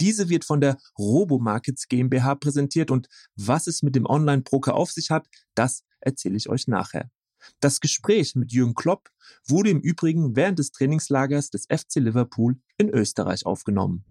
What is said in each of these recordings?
Diese wird von der Robomarkets GmbH präsentiert und was es mit dem Online-Broker auf sich hat, das erzähle ich euch nachher. Das Gespräch mit Jürgen Klopp wurde im Übrigen während des Trainingslagers des FC Liverpool in Österreich aufgenommen.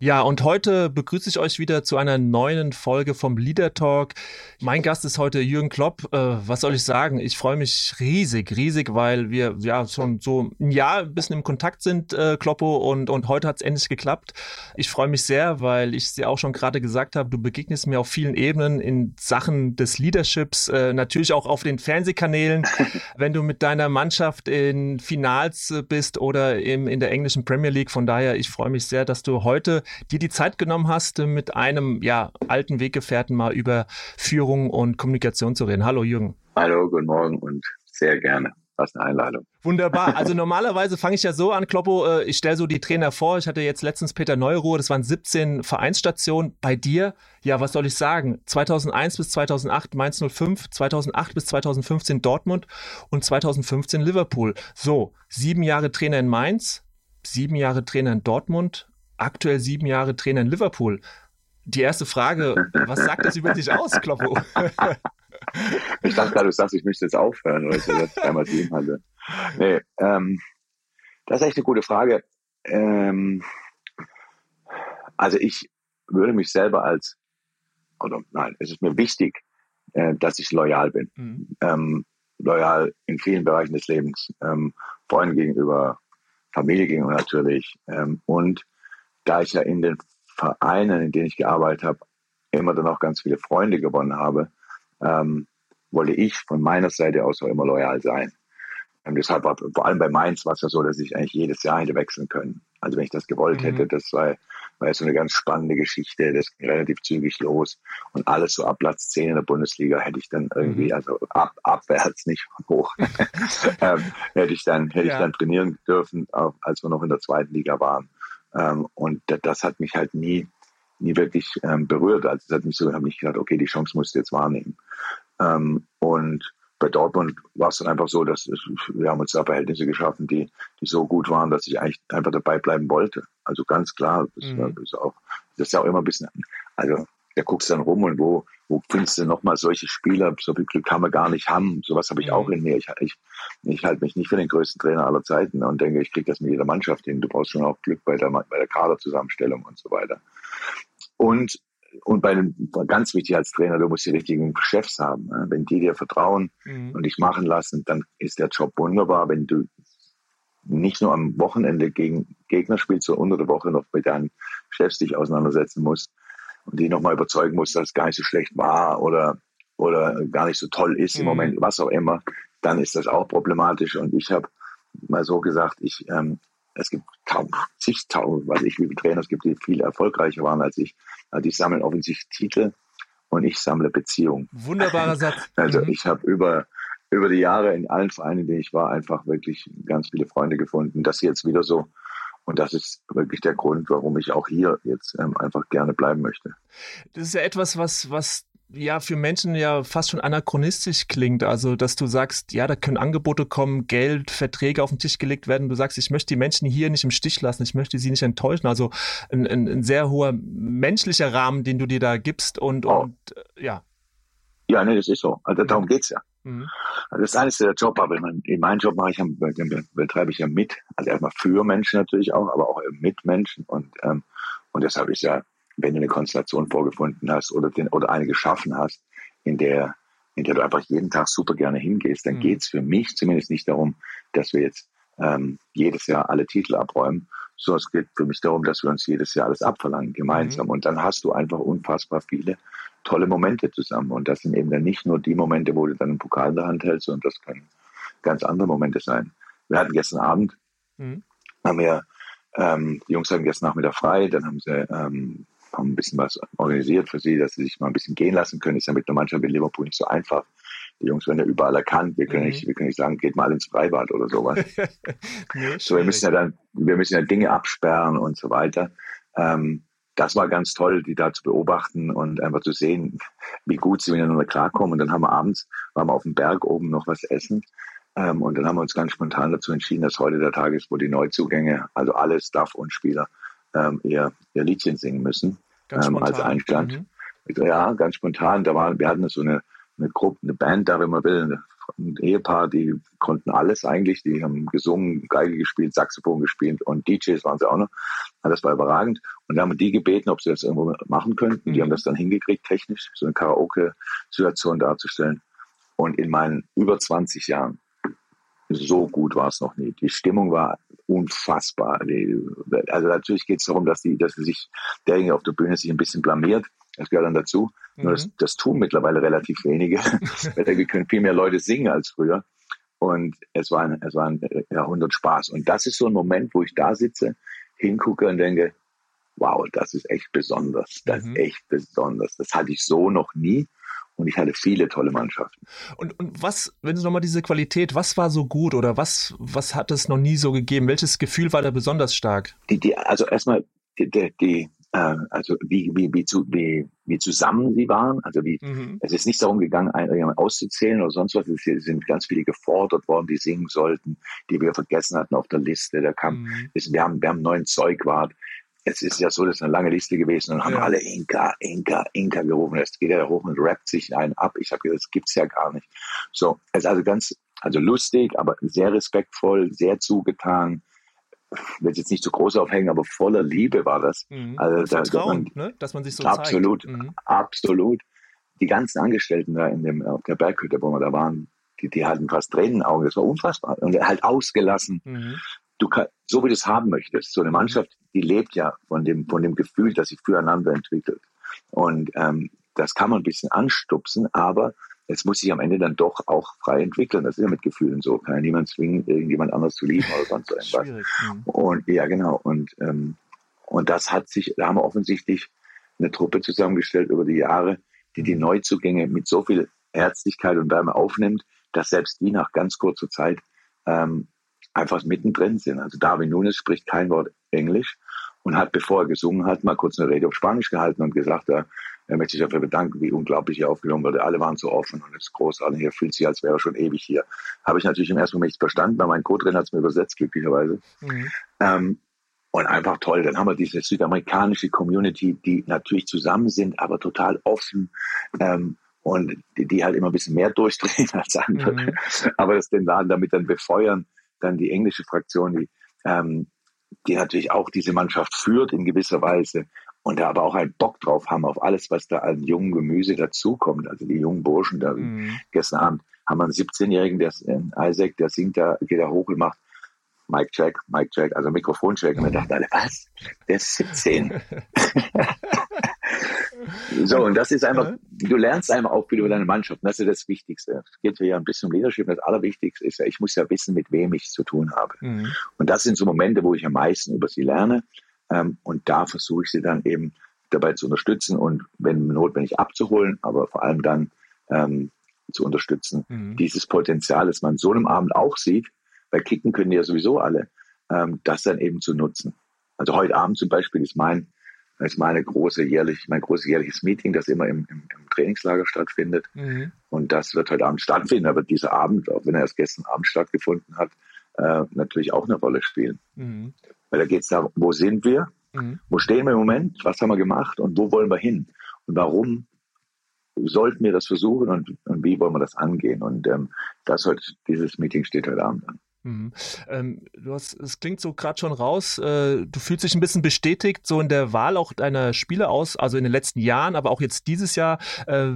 Ja, und heute begrüße ich euch wieder zu einer neuen Folge vom Leader Talk. Mein Gast ist heute Jürgen Klopp. Äh, was soll ich sagen? Ich freue mich riesig, riesig, weil wir ja schon so ein Jahr ein bisschen im Kontakt sind, äh, Kloppo, und, und heute hat es endlich geklappt. Ich freue mich sehr, weil ich es dir auch schon gerade gesagt habe, du begegnest mir auf vielen Ebenen in Sachen des Leaderships, äh, natürlich auch auf den Fernsehkanälen, wenn du mit deiner Mannschaft in Finals bist oder im, in der englischen Premier League. Von daher, ich freue mich sehr, dass du heute dir die Zeit genommen hast, mit einem ja, alten Weggefährten mal über Führung und Kommunikation zu reden. Hallo Jürgen. Hallo, guten Morgen und sehr gerne. Was eine Einladung. Wunderbar. Also normalerweise fange ich ja so an, Kloppo, äh, ich stelle so die Trainer vor. Ich hatte jetzt letztens Peter Neuruhr, das waren 17 Vereinsstationen. Bei dir, ja, was soll ich sagen? 2001 bis 2008 Mainz 05, 2008 bis 2015 Dortmund und 2015 Liverpool. So, sieben Jahre Trainer in Mainz, sieben Jahre Trainer in Dortmund, aktuell sieben Jahre Trainer in Liverpool. Die erste Frage, was sagt das über dich aus, Kloppo? ich dachte gerade, du sagst, ich müsste jetzt aufhören, dass ich einmal sieben hatte. Nee, ähm, das ist echt eine gute Frage. Ähm, also ich würde mich selber als, oder nein, es ist mir wichtig, äh, dass ich loyal bin. Mhm. Ähm, loyal in vielen Bereichen des Lebens. Ähm, Freunden gegenüber, Familie gegenüber natürlich. Ähm, und da ich ja in den Vereinen, in denen ich gearbeitet habe, immer dann auch ganz viele Freunde gewonnen habe, ähm, wollte ich von meiner Seite aus auch immer loyal sein. Und deshalb war vor allem bei Mainz war es ja so, dass ich eigentlich jedes Jahr hätte wechseln können. Also wenn ich das gewollt mhm. hätte, das war, war so eine ganz spannende Geschichte, das ging relativ zügig los. Und alles so ab Platz 10 in der Bundesliga hätte ich dann irgendwie, mhm. also ab, abwärts, nicht hoch, ähm, hätte ich dann, hätte ja. ich dann trainieren dürfen, auch als wir noch in der zweiten Liga waren. Ähm, und das hat mich halt nie, nie wirklich ähm, berührt. Also es hat mich so, habe ich gedacht, okay, die Chance musst du jetzt wahrnehmen. Ähm, und bei Dortmund war es dann einfach so, dass wir haben uns da Verhältnisse geschaffen, die, die so gut waren, dass ich eigentlich einfach dabei bleiben wollte. Also ganz klar, das, mhm. ist auch, das ist ja auch immer ein bisschen, also da guckst du dann rum und wo, wo findest du nochmal solche Spieler? So viel Glück kann man gar nicht haben. Sowas habe ich mhm. auch in mir. Ich, ich, ich halte mich nicht für den größten Trainer aller Zeiten und denke, ich kriege das mit jeder Mannschaft hin. Du brauchst schon auch Glück bei der, bei der Kaderzusammenstellung und so weiter. Und, und bei dem, ganz wichtig als Trainer, du musst die richtigen Chefs haben. Wenn die dir vertrauen mhm. und dich machen lassen, dann ist der Job wunderbar. Wenn du nicht nur am Wochenende gegen Gegner spielst, sondern unter der Woche noch mit deinen Chefs dich auseinandersetzen musst, und die nochmal überzeugen muss, dass es gar nicht so schlecht war oder, oder gar nicht so toll ist mhm. im Moment, was auch immer, dann ist das auch problematisch. Und ich habe mal so gesagt, ich, ähm, es gibt zigtausend, weiß ich, wie viele Trainer es gibt, die viel erfolgreicher waren als ich. Die sammeln offensichtlich Titel und ich sammle Beziehungen. Wunderbarer Satz. Also mhm. ich habe über über die Jahre in allen Vereinen, in denen ich war, einfach wirklich ganz viele Freunde gefunden. Das jetzt wieder so und das ist wirklich der Grund, warum ich auch hier jetzt ähm, einfach gerne bleiben möchte. Das ist ja etwas, was, was ja für Menschen ja fast schon anachronistisch klingt. Also, dass du sagst, ja, da können Angebote kommen, Geld, Verträge auf den Tisch gelegt werden. Du sagst, ich möchte die Menschen hier nicht im Stich lassen, ich möchte sie nicht enttäuschen. Also ein, ein, ein sehr hoher menschlicher Rahmen, den du dir da gibst und, oh. und äh, ja. Ja, nee, das ist so. Also darum geht's ja. Mhm. Also das ist alles der Job, aber in meinem Job mache ich, den betreibe ich ja mit. Also erstmal für Menschen natürlich auch, aber auch mit Menschen. Und, ähm, und deshalb ist ja, wenn du eine Konstellation vorgefunden hast oder, den, oder eine geschaffen hast, in der, in der du einfach jeden Tag super gerne hingehst, dann mhm. geht's für mich zumindest nicht darum, dass wir jetzt ähm, jedes Jahr alle Titel abräumen, sondern es geht für mich darum, dass wir uns jedes Jahr alles abverlangen, gemeinsam. Mhm. Und dann hast du einfach unfassbar viele tolle Momente zusammen. Und das sind eben dann nicht nur die Momente, wo du dann einen Pokal in der Hand hältst, sondern das können ganz andere Momente sein. Wir hatten gestern Abend, mhm. haben wir, ähm, die Jungs hatten gestern Nachmittag frei, dann haben sie ähm, haben ein bisschen was organisiert für sie, dass sie sich mal ein bisschen gehen lassen können. Ist ja mit einer Mannschaft wie Liverpool nicht so einfach. Die Jungs werden ja überall erkannt. Wir können, mhm. nicht, wir können nicht sagen, geht mal ins Freibad oder sowas. nee, so, wir müssen ja dann, wir müssen ja Dinge absperren und so weiter. Ähm, das war ganz toll, die da zu beobachten und einfach zu sehen, wie gut sie miteinander klarkommen. Und dann haben wir abends, waren wir auf dem Berg oben noch was essen. Ähm, und dann haben wir uns ganz spontan dazu entschieden, dass heute der Tag ist, wo die Neuzugänge, also alle Staff und Spieler, ähm, ihr, ihr Liedchen singen müssen. Ähm, als Einstand. Mhm. Ja, ganz spontan. Da war, wir hatten so eine, eine Gruppe, eine Band da, wenn man will, ein Ehepaar, die konnten alles eigentlich. Die haben gesungen, Geige gespielt, Saxophon gespielt und DJs waren sie auch noch. Das war überragend. Und da haben wir die gebeten, ob sie das irgendwo machen könnten. Mhm. Die haben das dann hingekriegt, technisch, so eine Karaoke-Situation darzustellen. Und in meinen über 20 Jahren, so gut war es noch nie. Die Stimmung war unfassbar. Also natürlich geht es darum, dass die, dass sich derjenige auf der Bühne sich ein bisschen blamiert. Das gehört dann dazu. Mhm. Nur das, mhm. das tun mittlerweile relativ wenige. Wir können viel mehr Leute singen als früher. Und es war ein, es war ein Jahrhundert Spaß. Und das ist so ein Moment, wo ich da sitze, hingucke und denke, wow, das ist echt besonders. Das mhm. ist echt besonders. Das hatte ich so noch nie. Und ich hatte viele tolle Mannschaften. Und, und was, wenn du nochmal diese Qualität, was war so gut oder was, was hat es noch nie so gegeben? Welches Gefühl war da besonders stark? Die, die, also erstmal die, die äh, also wie, wie, wie, zu, wie, wie zusammen sie waren. Also wie, mhm. es ist nicht darum gegangen, einen auszuzählen oder sonst was. Es sind ganz viele gefordert worden, die singen sollten, die wir vergessen hatten auf der Liste. Da kam, mhm. wir haben, wir haben neuen Zeugwart es ist ja so, das ist eine lange Liste gewesen und haben ja. alle Inka, Inka, Inka gerufen. Jetzt geht er hoch und rappt sich einen ab. Ich habe gesagt, das gibt's ja gar nicht. So, es ist also ganz, also lustig, aber sehr respektvoll, sehr zugetan. Ich will jetzt nicht zu groß aufhängen, aber voller Liebe war das. Mhm. Also da, Vertrauen, man, ne? dass man sich so absolut, zeigt. Mhm. absolut. Die ganzen Angestellten da in dem auf der Berghütte, wo wir da waren, die, die hatten fast Tränenaugen. Das war unfassbar und halt ausgelassen. Mhm du kann, so wie du es haben möchtest. So eine Mannschaft, die lebt ja von dem, von dem Gefühl, das sich füreinander entwickelt. Und ähm, das kann man ein bisschen anstupsen, aber es muss sich am Ende dann doch auch frei entwickeln. Das ist ja mit Gefühlen so. Kann ja niemand zwingen, irgendjemand anders zu lieben oder sonst irgendwas. Mhm. Und ja, genau. Und, ähm, und das hat sich, da haben wir offensichtlich eine Truppe zusammengestellt über die Jahre, die die mhm. Neuzugänge mit so viel Herzlichkeit und Wärme aufnimmt, dass selbst die nach ganz kurzer Zeit ähm, einfach mittendrin sind. Also Darwin Nunes spricht kein Wort Englisch und hat, bevor er gesungen hat, mal kurz eine Rede auf Spanisch gehalten und gesagt, er, er möchte sich dafür bedanken, wie unglaublich hier aufgenommen wurde. Alle waren so offen und es ist großartig. Er fühlt sich, als wäre er schon ewig hier. Habe ich natürlich im ersten Moment nicht verstanden, weil mein Co-Trainer hat es mir übersetzt, glücklicherweise. Mhm. Ähm, und einfach toll. Dann haben wir diese südamerikanische Community, die natürlich zusammen sind, aber total offen. Ähm, und die, die, halt immer ein bisschen mehr durchdrehen als andere. Mhm. Aber das den Laden damit dann befeuern dann die englische Fraktion, die, ähm, die natürlich auch diese Mannschaft führt in gewisser Weise und da aber auch einen Bock drauf haben auf alles, was da an jungen Gemüse dazukommt. Also die jungen Burschen da mhm. gestern Abend haben wir einen 17-Jährigen, der äh, Isaac, der singt da, geht da hoch und macht Mike Jack, Mike Jack, also Mikrofoncheck. Und wir dachten alle, was? Der ist 17. So, und das ist einfach, du lernst einmal auch wieder über deine Mannschaft. Und das ist das Wichtigste. Es geht ja ein bisschen um Leadership. Das Allerwichtigste ist ja, ich muss ja wissen, mit wem ich zu tun habe. Mhm. Und das sind so Momente, wo ich am meisten über sie lerne. Ähm, und da versuche ich sie dann eben dabei zu unterstützen und wenn notwendig abzuholen, aber vor allem dann ähm, zu unterstützen. Mhm. Dieses Potenzial, das man so einem Abend auch sieht, weil kicken können die ja sowieso alle, ähm, das dann eben zu nutzen. Also heute Abend zum Beispiel ist mein ist meine große jährlich, mein großes jährliches Meeting, das immer im, im, im Trainingslager stattfindet. Mhm. Und das wird heute Abend stattfinden. Aber dieser Abend, auch wenn er erst gestern Abend stattgefunden hat, äh, natürlich auch eine Rolle spielen. Mhm. Weil da geht es darum, wo sind wir? Mhm. Wo stehen wir im Moment? Was haben wir gemacht? Und wo wollen wir hin? Und warum sollten wir das versuchen und, und wie wollen wir das angehen? Und ähm, das heute, dieses Meeting steht heute Abend an. Mhm. Ähm, du hast, es klingt so gerade schon raus, äh, du fühlst dich ein bisschen bestätigt, so in der Wahl auch deiner Spiele aus, also in den letzten Jahren, aber auch jetzt dieses Jahr. Äh,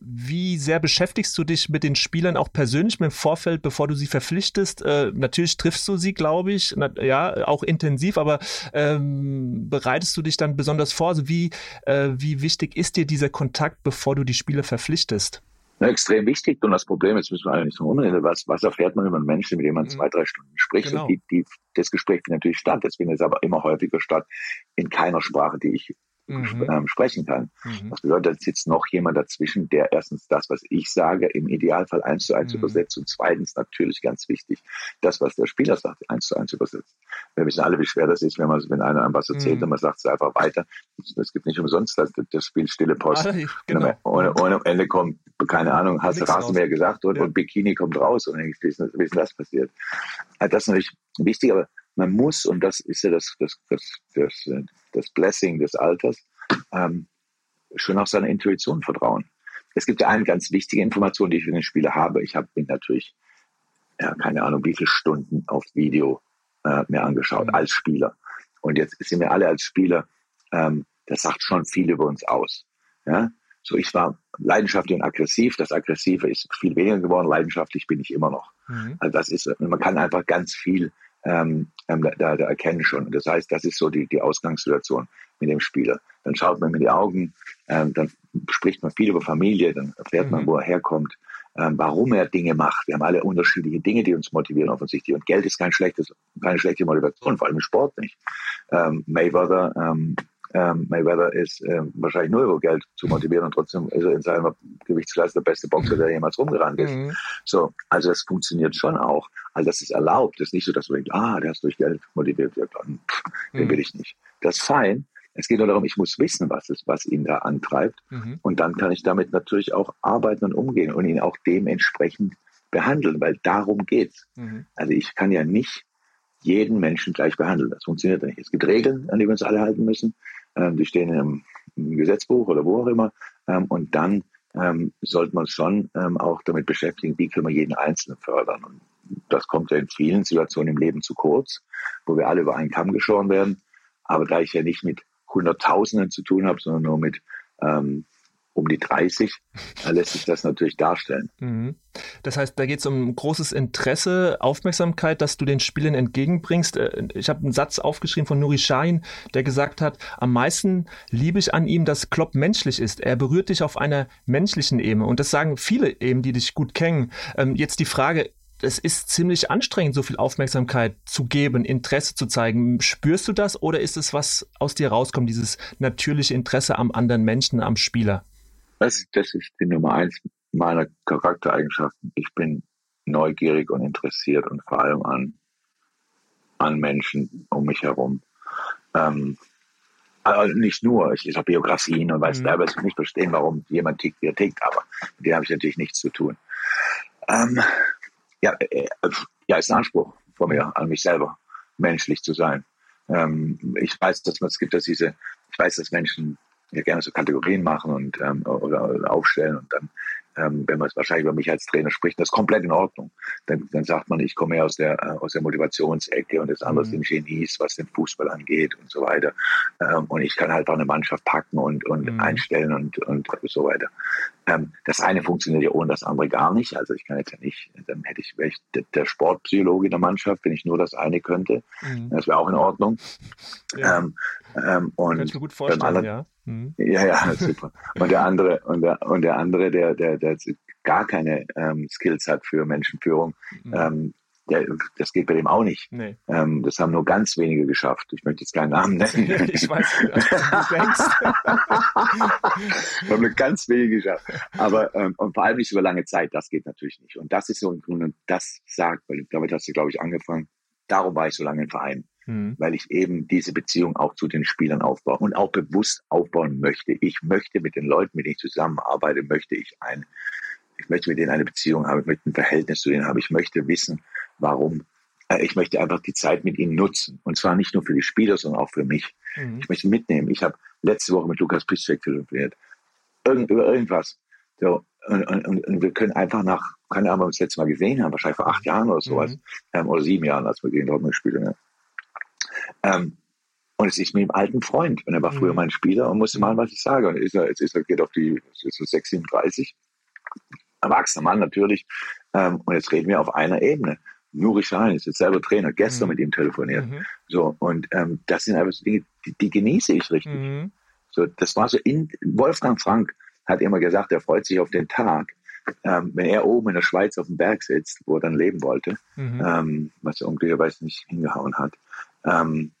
wie sehr beschäftigst du dich mit den Spielern auch persönlich im Vorfeld, bevor du sie verpflichtest? Äh, natürlich triffst du sie, glaube ich, na, ja, auch intensiv, aber ähm, bereitest du dich dann besonders vor? Also wie, äh, wie wichtig ist dir dieser Kontakt, bevor du die Spieler verpflichtest? Ja, extrem wichtig. Und das Problem ist, müssen wir eigentlich noch umreden, was, was erfährt man über einen Menschen, mit dem man mhm. zwei, drei Stunden spricht? Genau. Und die, die, das Gespräch findet natürlich statt. Das findet aber immer häufiger statt in keiner Sprache, die ich mhm. ähm, sprechen kann. Mhm. Das bedeutet, da sitzt noch jemand dazwischen, der erstens das, was ich sage, im Idealfall eins zu eins mhm. übersetzt und zweitens natürlich ganz wichtig, das, was der Spieler sagt, eins zu eins übersetzt. Wir wissen alle, wie schwer das ist, wenn man, wenn einer einem was erzählt mhm. und man sagt es einfach weiter. Es gibt nicht umsonst das, das Spiel Stille Post. Ah, genau. und, und, am Ende kommt, keine Ahnung, hast du Rasenmäher gesagt und, ja. und Bikini kommt raus und ich, ist, wie ist das passiert? Also das ist natürlich wichtig, aber man muss, und das ist ja das, das, das, das, das Blessing des Alters, ähm, schon auf seine Intuition vertrauen. Es gibt ja eine ganz wichtige Information, die ich für den Spieler habe. Ich habe mir natürlich, ja, keine Ahnung, wie viele Stunden auf Video äh, mir angeschaut als Spieler. Und jetzt sind wir alle als Spieler, ähm, das sagt schon viel über uns aus. Ja? So, ich war leidenschaftlich und aggressiv. Das Aggressive ist viel weniger geworden. Leidenschaftlich bin ich immer noch. Mhm. Also das ist, man kann einfach ganz viel ähm, ähm, da, da erkennen schon. Das heißt, das ist so die, die Ausgangssituation mit dem Spieler. Dann schaut man in die Augen, ähm, dann spricht man viel über Familie, dann erfährt mhm. man, wo er herkommt, ähm, warum er Dinge macht. Wir haben alle unterschiedliche Dinge, die uns motivieren offensichtlich. Und Geld ist kein schlechtes, keine schlechte Motivation, vor allem im Sport nicht. Ähm, Mayweather ähm, ähm, Mayweather ist ähm, wahrscheinlich nur über Geld zu motivieren und trotzdem ist er in seiner Gewichtsklasse der beste Boxer, der jemals rumgerannt ist. Mhm. So, also das funktioniert schon auch. Also das ist erlaubt. Das ist nicht so, dass du denkst, ah, der ist durch Geld motiviert. Ja, dann, pff, mhm. den will ich nicht. Das ist fein. Es geht nur darum, ich muss wissen, was es, was ihn da antreibt. Mhm. Und dann kann ich damit natürlich auch arbeiten und umgehen und ihn auch dementsprechend behandeln, weil darum geht's. Mhm. Also ich kann ja nicht jeden Menschen gleich behandeln. Das funktioniert nicht. Es gibt Regeln, an die wir uns alle halten müssen. Ähm, die stehen im, im, Gesetzbuch oder wo auch immer. Ähm, und dann ähm, sollte man schon auch damit beschäftigen, wie können wir jeden Einzelnen fördern. Und das kommt ja in vielen Situationen im Leben zu kurz, wo wir alle über einen Kamm geschoren werden. Aber da ich ja nicht mit Hunderttausenden zu tun habe, sondern nur mit ähm, um die 30, da lässt sich das natürlich darstellen. Mhm. Das heißt, da geht es um großes Interesse, Aufmerksamkeit, dass du den Spielern entgegenbringst. Äh, ich habe einen Satz aufgeschrieben von Nuri Sahin, der gesagt hat, am meisten liebe ich an ihm, dass Klopp menschlich ist. Er berührt dich auf einer menschlichen Ebene. Und das sagen viele eben, die dich gut kennen. Ähm, jetzt die Frage, es ist ziemlich anstrengend, so viel Aufmerksamkeit zu geben, Interesse zu zeigen. Spürst du das oder ist es was aus dir rauskommt, dieses natürliche Interesse am anderen Menschen, am Spieler? Das, das ist die Nummer eins meiner Charaktereigenschaften. Ich bin neugierig und interessiert und vor allem an, an Menschen um mich herum. Ähm, also nicht nur, ich lese auch Biografien und weiß mhm. teilweise nicht verstehen, warum jemand tickt, wie er tickt, aber mit dem habe ich natürlich nichts zu tun. Ähm, ja, äh, ja, ist ein Anspruch von mir an mich selber, menschlich zu sein. Ähm, ich weiß, dass man es gibt, dass diese, ich weiß, dass Menschen ja gerne so Kategorien machen und ähm, oder, oder aufstellen und dann ähm, wenn man es wahrscheinlich über mich als Trainer spricht, das ist komplett in Ordnung. Dann, dann sagt man, ich komme ja aus der, äh, aus der Motivationsecke und das andere mhm. sind Genies, was den Fußball angeht und so weiter. Ähm, und ich kann halt auch eine Mannschaft packen und, und mhm. einstellen und, und so weiter. Ähm, das eine funktioniert ja ohne das andere gar nicht. Also ich kann jetzt ja nicht, dann hätte ich, wäre ich der Sportpsychologe in der Mannschaft, wenn ich nur das eine könnte. Mhm. Das wäre auch in Ordnung. Ja. Ähm, ähm, und Kann ich mir gut vorstellen, ja. Mhm. Ja, ja, super. Und der andere, und der, und der andere, der, der, der gar keine ähm, Skills hat für Menschenführung, mhm. ähm, der, das geht bei dem auch nicht. Nee. Ähm, das haben nur ganz wenige geschafft. Ich möchte jetzt keinen Namen nennen. ich weiß, denkst. haben nur ganz wenige geschafft. Aber ähm, und vor allem nicht über lange Zeit. Das geht natürlich nicht. Und das ist so im Grunde, das sagt, weil damit hast du, glaube ich, angefangen. Darum war ich so lange im Verein mhm. weil ich eben diese Beziehung auch zu den Spielern aufbaue und auch bewusst aufbauen möchte. Ich möchte mit den Leuten, mit denen ich zusammenarbeite, möchte ich ein, ich möchte mit denen eine Beziehung haben, ich möchte ein Verhältnis zu denen haben, ich möchte wissen, warum. Äh, ich möchte einfach die Zeit mit ihnen nutzen. Und zwar nicht nur für die Spieler, sondern auch für mich. Mhm. Ich möchte mitnehmen. Ich habe letzte Woche mit Lukas Piszczek telefoniert. Irgend, über irgendwas. So, und, und, und wir können einfach nach, keine Ahnung, wir das letzte Mal gesehen haben, wahrscheinlich vor acht Jahren oder sowas, mhm. ähm, oder sieben Jahren, als wir gegen Dortmund gespielt haben. Ähm, und es ist mit dem alten Freund. Und er war früher mhm. mein Spieler und musste mal, was ich sage. Und ist er, jetzt ist er, geht auf die, ist er 36. erwachsener Mann natürlich. Ähm, und jetzt reden wir auf einer Ebene. Nuri Sahin ist jetzt selber Trainer, gestern mhm. mit ihm telefoniert. Mhm. So, und ähm, das sind einfach so Dinge, die, die genieße ich richtig. Mhm. So, das war so in Wolfgang Frank hat immer gesagt, er freut sich auf den Tag, ähm, wenn er oben in der Schweiz auf dem Berg sitzt, wo er dann leben wollte, mhm. ähm, was er unglücklicherweise nicht hingehauen hat. Ähm,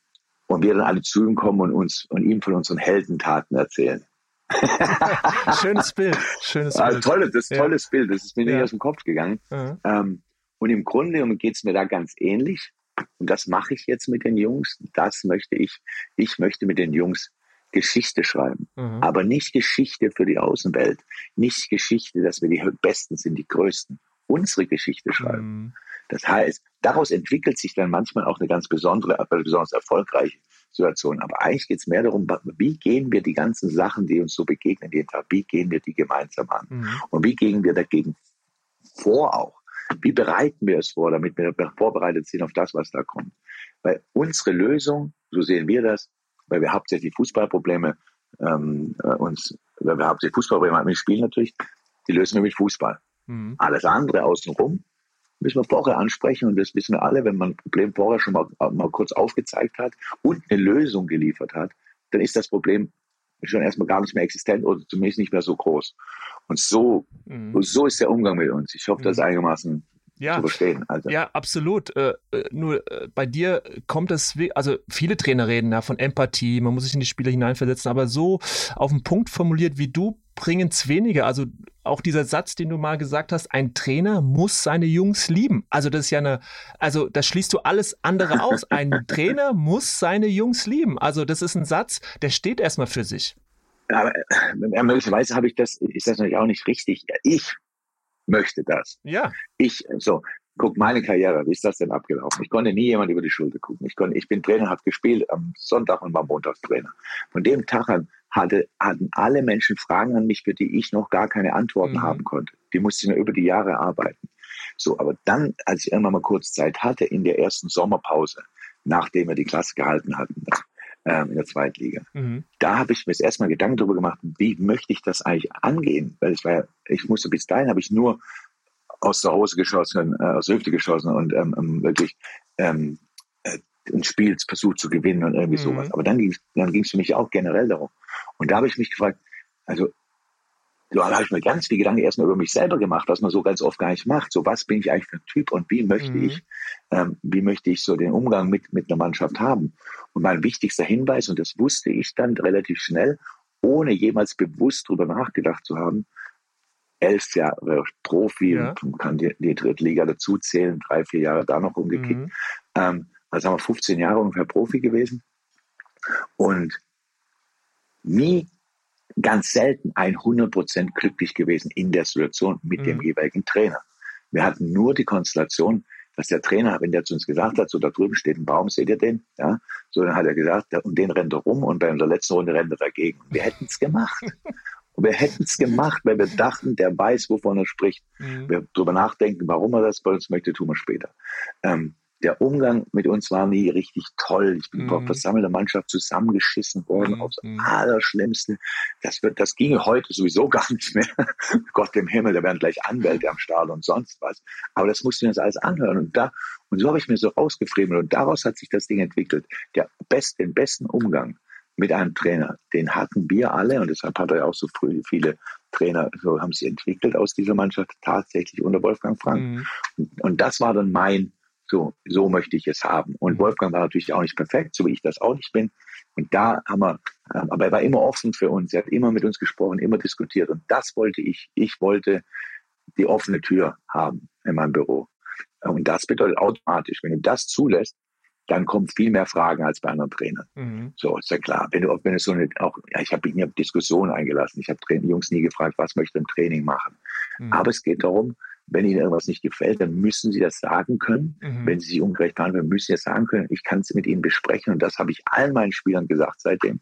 und wir dann alle zu ihm kommen und uns und ihm von unseren Heldentaten erzählen. schönes Bild, schönes also, Bild. Tolles, das ja. tolles Bild, das ist mir ja. nicht aus dem Kopf gegangen. Mhm. Ähm, und im Grunde geht es mir da ganz ähnlich. Und das mache ich jetzt mit den Jungs. Das möchte ich. Ich möchte mit den Jungs Geschichte schreiben. Mhm. Aber nicht Geschichte für die Außenwelt. Nicht Geschichte, dass wir die Besten sind, die Größten. Unsere Geschichte schreiben. Mhm. Das heißt, daraus entwickelt sich dann manchmal auch eine ganz besondere, besonders erfolgreiche Situation. Aber eigentlich geht es mehr darum, wie gehen wir die ganzen Sachen, die uns so begegnen jeden Tag, wie gehen wir die gemeinsam an? Mhm. Und wie gehen wir dagegen vor auch? Wie bereiten wir es vor, damit wir vorbereitet sind auf das, was da kommt? Weil unsere Lösung, so sehen wir das, weil wir hauptsächlich Fußballprobleme ähm, äh, uns, weil wir hauptsächlich Fußballprobleme haben, wir spielen natürlich, die lösen wir mit Fußball. Mhm. Alles andere außenrum müssen wir vorher ansprechen und das wissen wir alle, wenn man ein Problem vorher schon mal, mal kurz aufgezeigt hat und eine Lösung geliefert hat, dann ist das Problem schon erstmal gar nicht mehr existent oder zumindest nicht mehr so groß. Und so, mhm. so ist der Umgang mit uns. Ich hoffe, das ist mhm. einigermaßen ja, zu verstehen. Also. Ja, absolut. Äh, äh, nur äh, bei dir kommt es, also viele Trainer reden ja von Empathie, man muss sich in die Spieler hineinversetzen, aber so auf den Punkt formuliert wie du bringen es weniger. Also auch dieser Satz, den du mal gesagt hast, ein Trainer muss seine Jungs lieben. Also das ist ja eine, also da schließt du alles andere aus. Ein Trainer muss seine Jungs lieben. Also das ist ein Satz, der steht erstmal für sich. Aber äh, möglicherweise habe ich das, ist das natürlich auch nicht richtig. Ich möchte das. Ja. Ich, so, guck meine Karriere, wie ist das denn abgelaufen? Ich konnte nie jemand über die Schulter gucken. Ich konnte, ich bin Trainer, habe gespielt am Sonntag und war Montagstrainer. Von dem Tag an hatte, hatten alle Menschen Fragen an mich, für die ich noch gar keine Antworten mhm. haben konnte. Die musste ich mir über die Jahre arbeiten. So, aber dann, als ich irgendwann mal kurz Zeit hatte, in der ersten Sommerpause, nachdem wir die Klasse gehalten hatten, ähm, in der Zweitliga. Mhm. Da habe ich mir das erstmal Gedanken darüber gemacht, wie möchte ich das eigentlich angehen? Weil ich war ja, ich musste bis dahin habe ich nur aus der Hose geschossen, äh, aus der Hüfte geschossen und ähm, ähm wirklich ähm, ein Spiel versucht zu gewinnen und irgendwie mhm. sowas. Aber dann ging es dann ging's für mich auch generell darum. Und da habe ich mich gefragt, also da habe ich mir ganz viel Gedanken erstmal über mich selber gemacht, was man so ganz oft gar nicht macht. So, was bin ich eigentlich für ein Typ und wie möchte mhm. ich, ähm, wie möchte ich so den Umgang mit, mit einer Mannschaft haben? Und mein wichtigster Hinweis, und das wusste ich dann relativ schnell, ohne jemals bewusst darüber nachgedacht zu haben, elf Jahre Profi, ja. und kann die, die Drittliga dazu zählen, drei, vier Jahre da noch umgekickt. Mhm. Ähm, also haben wir 15 Jahre ungefähr Profi gewesen. Und nie ganz selten 100% glücklich gewesen in der Situation mit mhm. dem jeweiligen Trainer. Wir hatten nur die Konstellation, dass der Trainer, wenn der zu uns gesagt hat, so da drüben steht ein Baum, seht ihr den? Ja, so dann hat er gesagt, und den rennt er rum und bei der letzten Runde rennt er dagegen. Wir hätten es gemacht. Und wir hätten es gemacht, weil wir dachten, der weiß, wovon er spricht. Mhm. Wir darüber nachdenken, warum er das bei uns möchte, tun wir später. Ähm, der Umgang mit uns war nie richtig toll. Ich bin mhm. versammelter Mannschaft zusammengeschissen worden mhm. aufs Allerschlimmste. Das wird, das ginge heute sowieso gar nicht mehr. Gott im Himmel, da wären gleich Anwälte am Start und sonst was. Aber das mussten wir uns alles anhören. Und da, und so habe ich mir so rausgefriemelt. Und daraus hat sich das Ding entwickelt. Der best, den besten Umgang mit einem Trainer, den hatten wir alle. Und deshalb hat er ja auch so früh viele Trainer, so haben sie entwickelt aus dieser Mannschaft tatsächlich unter Wolfgang Frank. Mhm. Und, und das war dann mein, so, so möchte ich es haben. Und mhm. Wolfgang war natürlich auch nicht perfekt, so wie ich das auch nicht bin. Und da haben wir, ähm, aber er war immer offen für uns. Er hat immer mit uns gesprochen, immer diskutiert. Und das wollte ich. Ich wollte die offene Tür haben in meinem Büro. Und das bedeutet automatisch, wenn du das zulässt, dann kommen viel mehr Fragen als bei anderen Trainern. Mhm. So ist ja klar. Wenn du, wenn du so eine, auch, ja, ich habe mich nie auf Diskussionen eingelassen. Ich habe Jungs nie gefragt, was möchte im Training machen. Mhm. Aber es geht darum, wenn Ihnen irgendwas nicht gefällt, dann müssen Sie das sagen können. Mhm. Wenn Sie sich ungerecht behandeln, müssen Sie das sagen können. Ich kann es mit Ihnen besprechen und das habe ich allen meinen Spielern gesagt seitdem.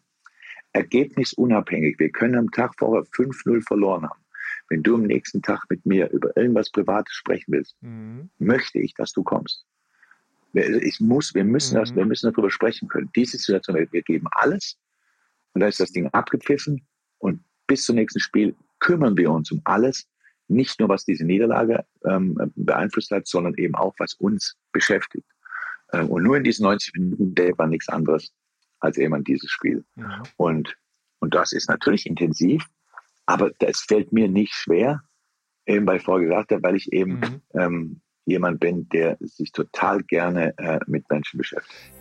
Ergebnisunabhängig. Wir können am Tag vorher 5-0 verloren haben. Wenn du am nächsten Tag mit mir über irgendwas Privates sprechen willst, mhm. möchte ich, dass du kommst. Ich muss, wir müssen mhm. das, wir müssen darüber sprechen können. Diese Situation, wir geben alles und dann ist das Ding abgepfiffen und bis zum nächsten Spiel kümmern wir uns um alles nicht nur was diese Niederlage ähm, beeinflusst hat, sondern eben auch was uns beschäftigt. Ähm, und nur in diesen 90 Minuten denkt man nichts anderes als eben an dieses Spiel. Mhm. Und, und das ist natürlich intensiv, aber das fällt mir nicht schwer, eben weil ich vorher gesagt habe, weil ich eben mhm. ähm, jemand bin, der sich total gerne äh, mit Menschen beschäftigt.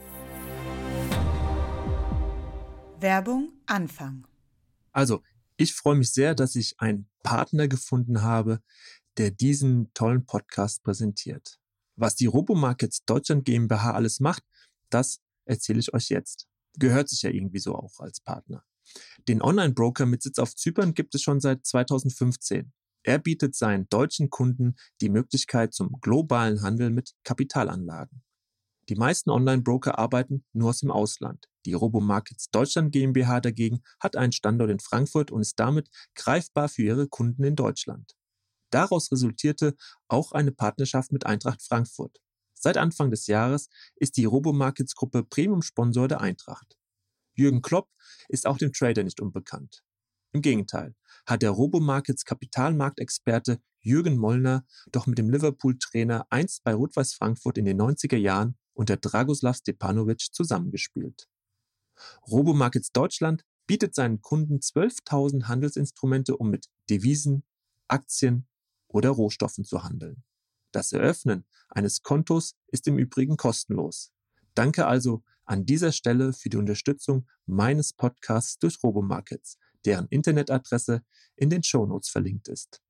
Werbung Anfang. Also, ich freue mich sehr, dass ich einen Partner gefunden habe, der diesen tollen Podcast präsentiert. Was die Robomarkets Deutschland GmbH alles macht, das erzähle ich euch jetzt. Gehört sich ja irgendwie so auch als Partner. Den Online-Broker mit Sitz auf Zypern gibt es schon seit 2015. Er bietet seinen deutschen Kunden die Möglichkeit zum globalen Handel mit Kapitalanlagen. Die meisten Online-Broker arbeiten nur aus dem Ausland. Die Robomarkets Deutschland GmbH dagegen hat einen Standort in Frankfurt und ist damit greifbar für ihre Kunden in Deutschland. Daraus resultierte auch eine Partnerschaft mit Eintracht Frankfurt. Seit Anfang des Jahres ist die Robomarkets Gruppe Premium-Sponsor der Eintracht. Jürgen Klopp ist auch dem Trader nicht unbekannt. Im Gegenteil, hat der Robomarkets Kapitalmarktexperte Jürgen Mollner doch mit dem Liverpool-Trainer einst bei Rot-Weiß Frankfurt in den 90er Jahren unter Dragoslav Stepanovic zusammengespielt. Robomarkets Deutschland bietet seinen Kunden 12.000 Handelsinstrumente, um mit Devisen, Aktien oder Rohstoffen zu handeln. Das Eröffnen eines Kontos ist im Übrigen kostenlos. Danke also an dieser Stelle für die Unterstützung meines Podcasts durch Robomarkets, deren Internetadresse in den Shownotes verlinkt ist.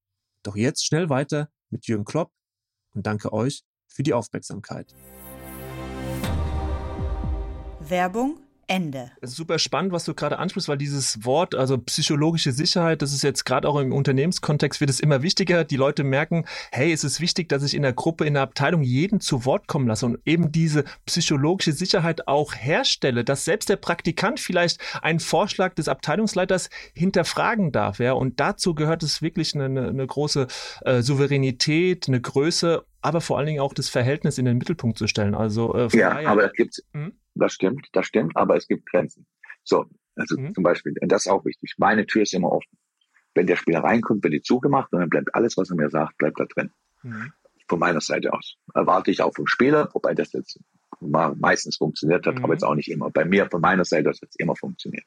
Doch jetzt schnell weiter mit Jürgen Klopp und danke euch für die Aufmerksamkeit. Werbung Ende. Es ist super spannend, was du gerade ansprichst, weil dieses Wort, also psychologische Sicherheit, das ist jetzt gerade auch im Unternehmenskontext, wird es immer wichtiger. Die Leute merken, hey, es ist wichtig, dass ich in der Gruppe, in der Abteilung jeden zu Wort kommen lasse und eben diese psychologische Sicherheit auch herstelle, dass selbst der Praktikant vielleicht einen Vorschlag des Abteilungsleiters hinterfragen darf. Ja? Und dazu gehört es wirklich eine, eine große äh, Souveränität, eine Größe aber vor allen Dingen auch das Verhältnis in den Mittelpunkt zu stellen. Also äh, ja, aber da gibt's, hm? Das stimmt, das stimmt, aber es gibt Grenzen. So, also mhm. zum Beispiel, und das ist auch wichtig. Meine Tür ist immer offen. Wenn der Spieler reinkommt, wird die zugemacht und dann bleibt alles, was er mir sagt, bleibt da drin. Mhm. Von meiner Seite aus. Erwarte ich auch vom Spieler, wobei das jetzt meistens funktioniert hat, mhm. aber jetzt auch nicht immer. Bei mir, von meiner Seite aus, hat es immer funktioniert.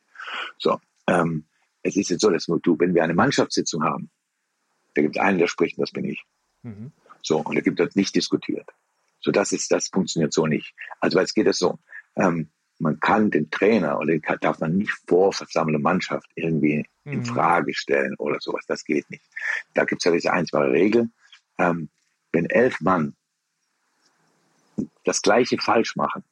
So, ähm, es ist jetzt so, dass du, wenn wir eine Mannschaftssitzung haben, da gibt es einen, der spricht, das bin ich. Mhm. So, und da gibt es nicht diskutiert. So, das ist, das funktioniert so nicht. Also, jetzt geht es so. Ähm, man kann den Trainer oder den darf man nicht vor versammelte Mannschaft irgendwie mhm. in Frage stellen oder sowas. Das geht nicht. Da gibt es ja diese einfache Regel. Ähm, wenn elf Mann das Gleiche falsch machen,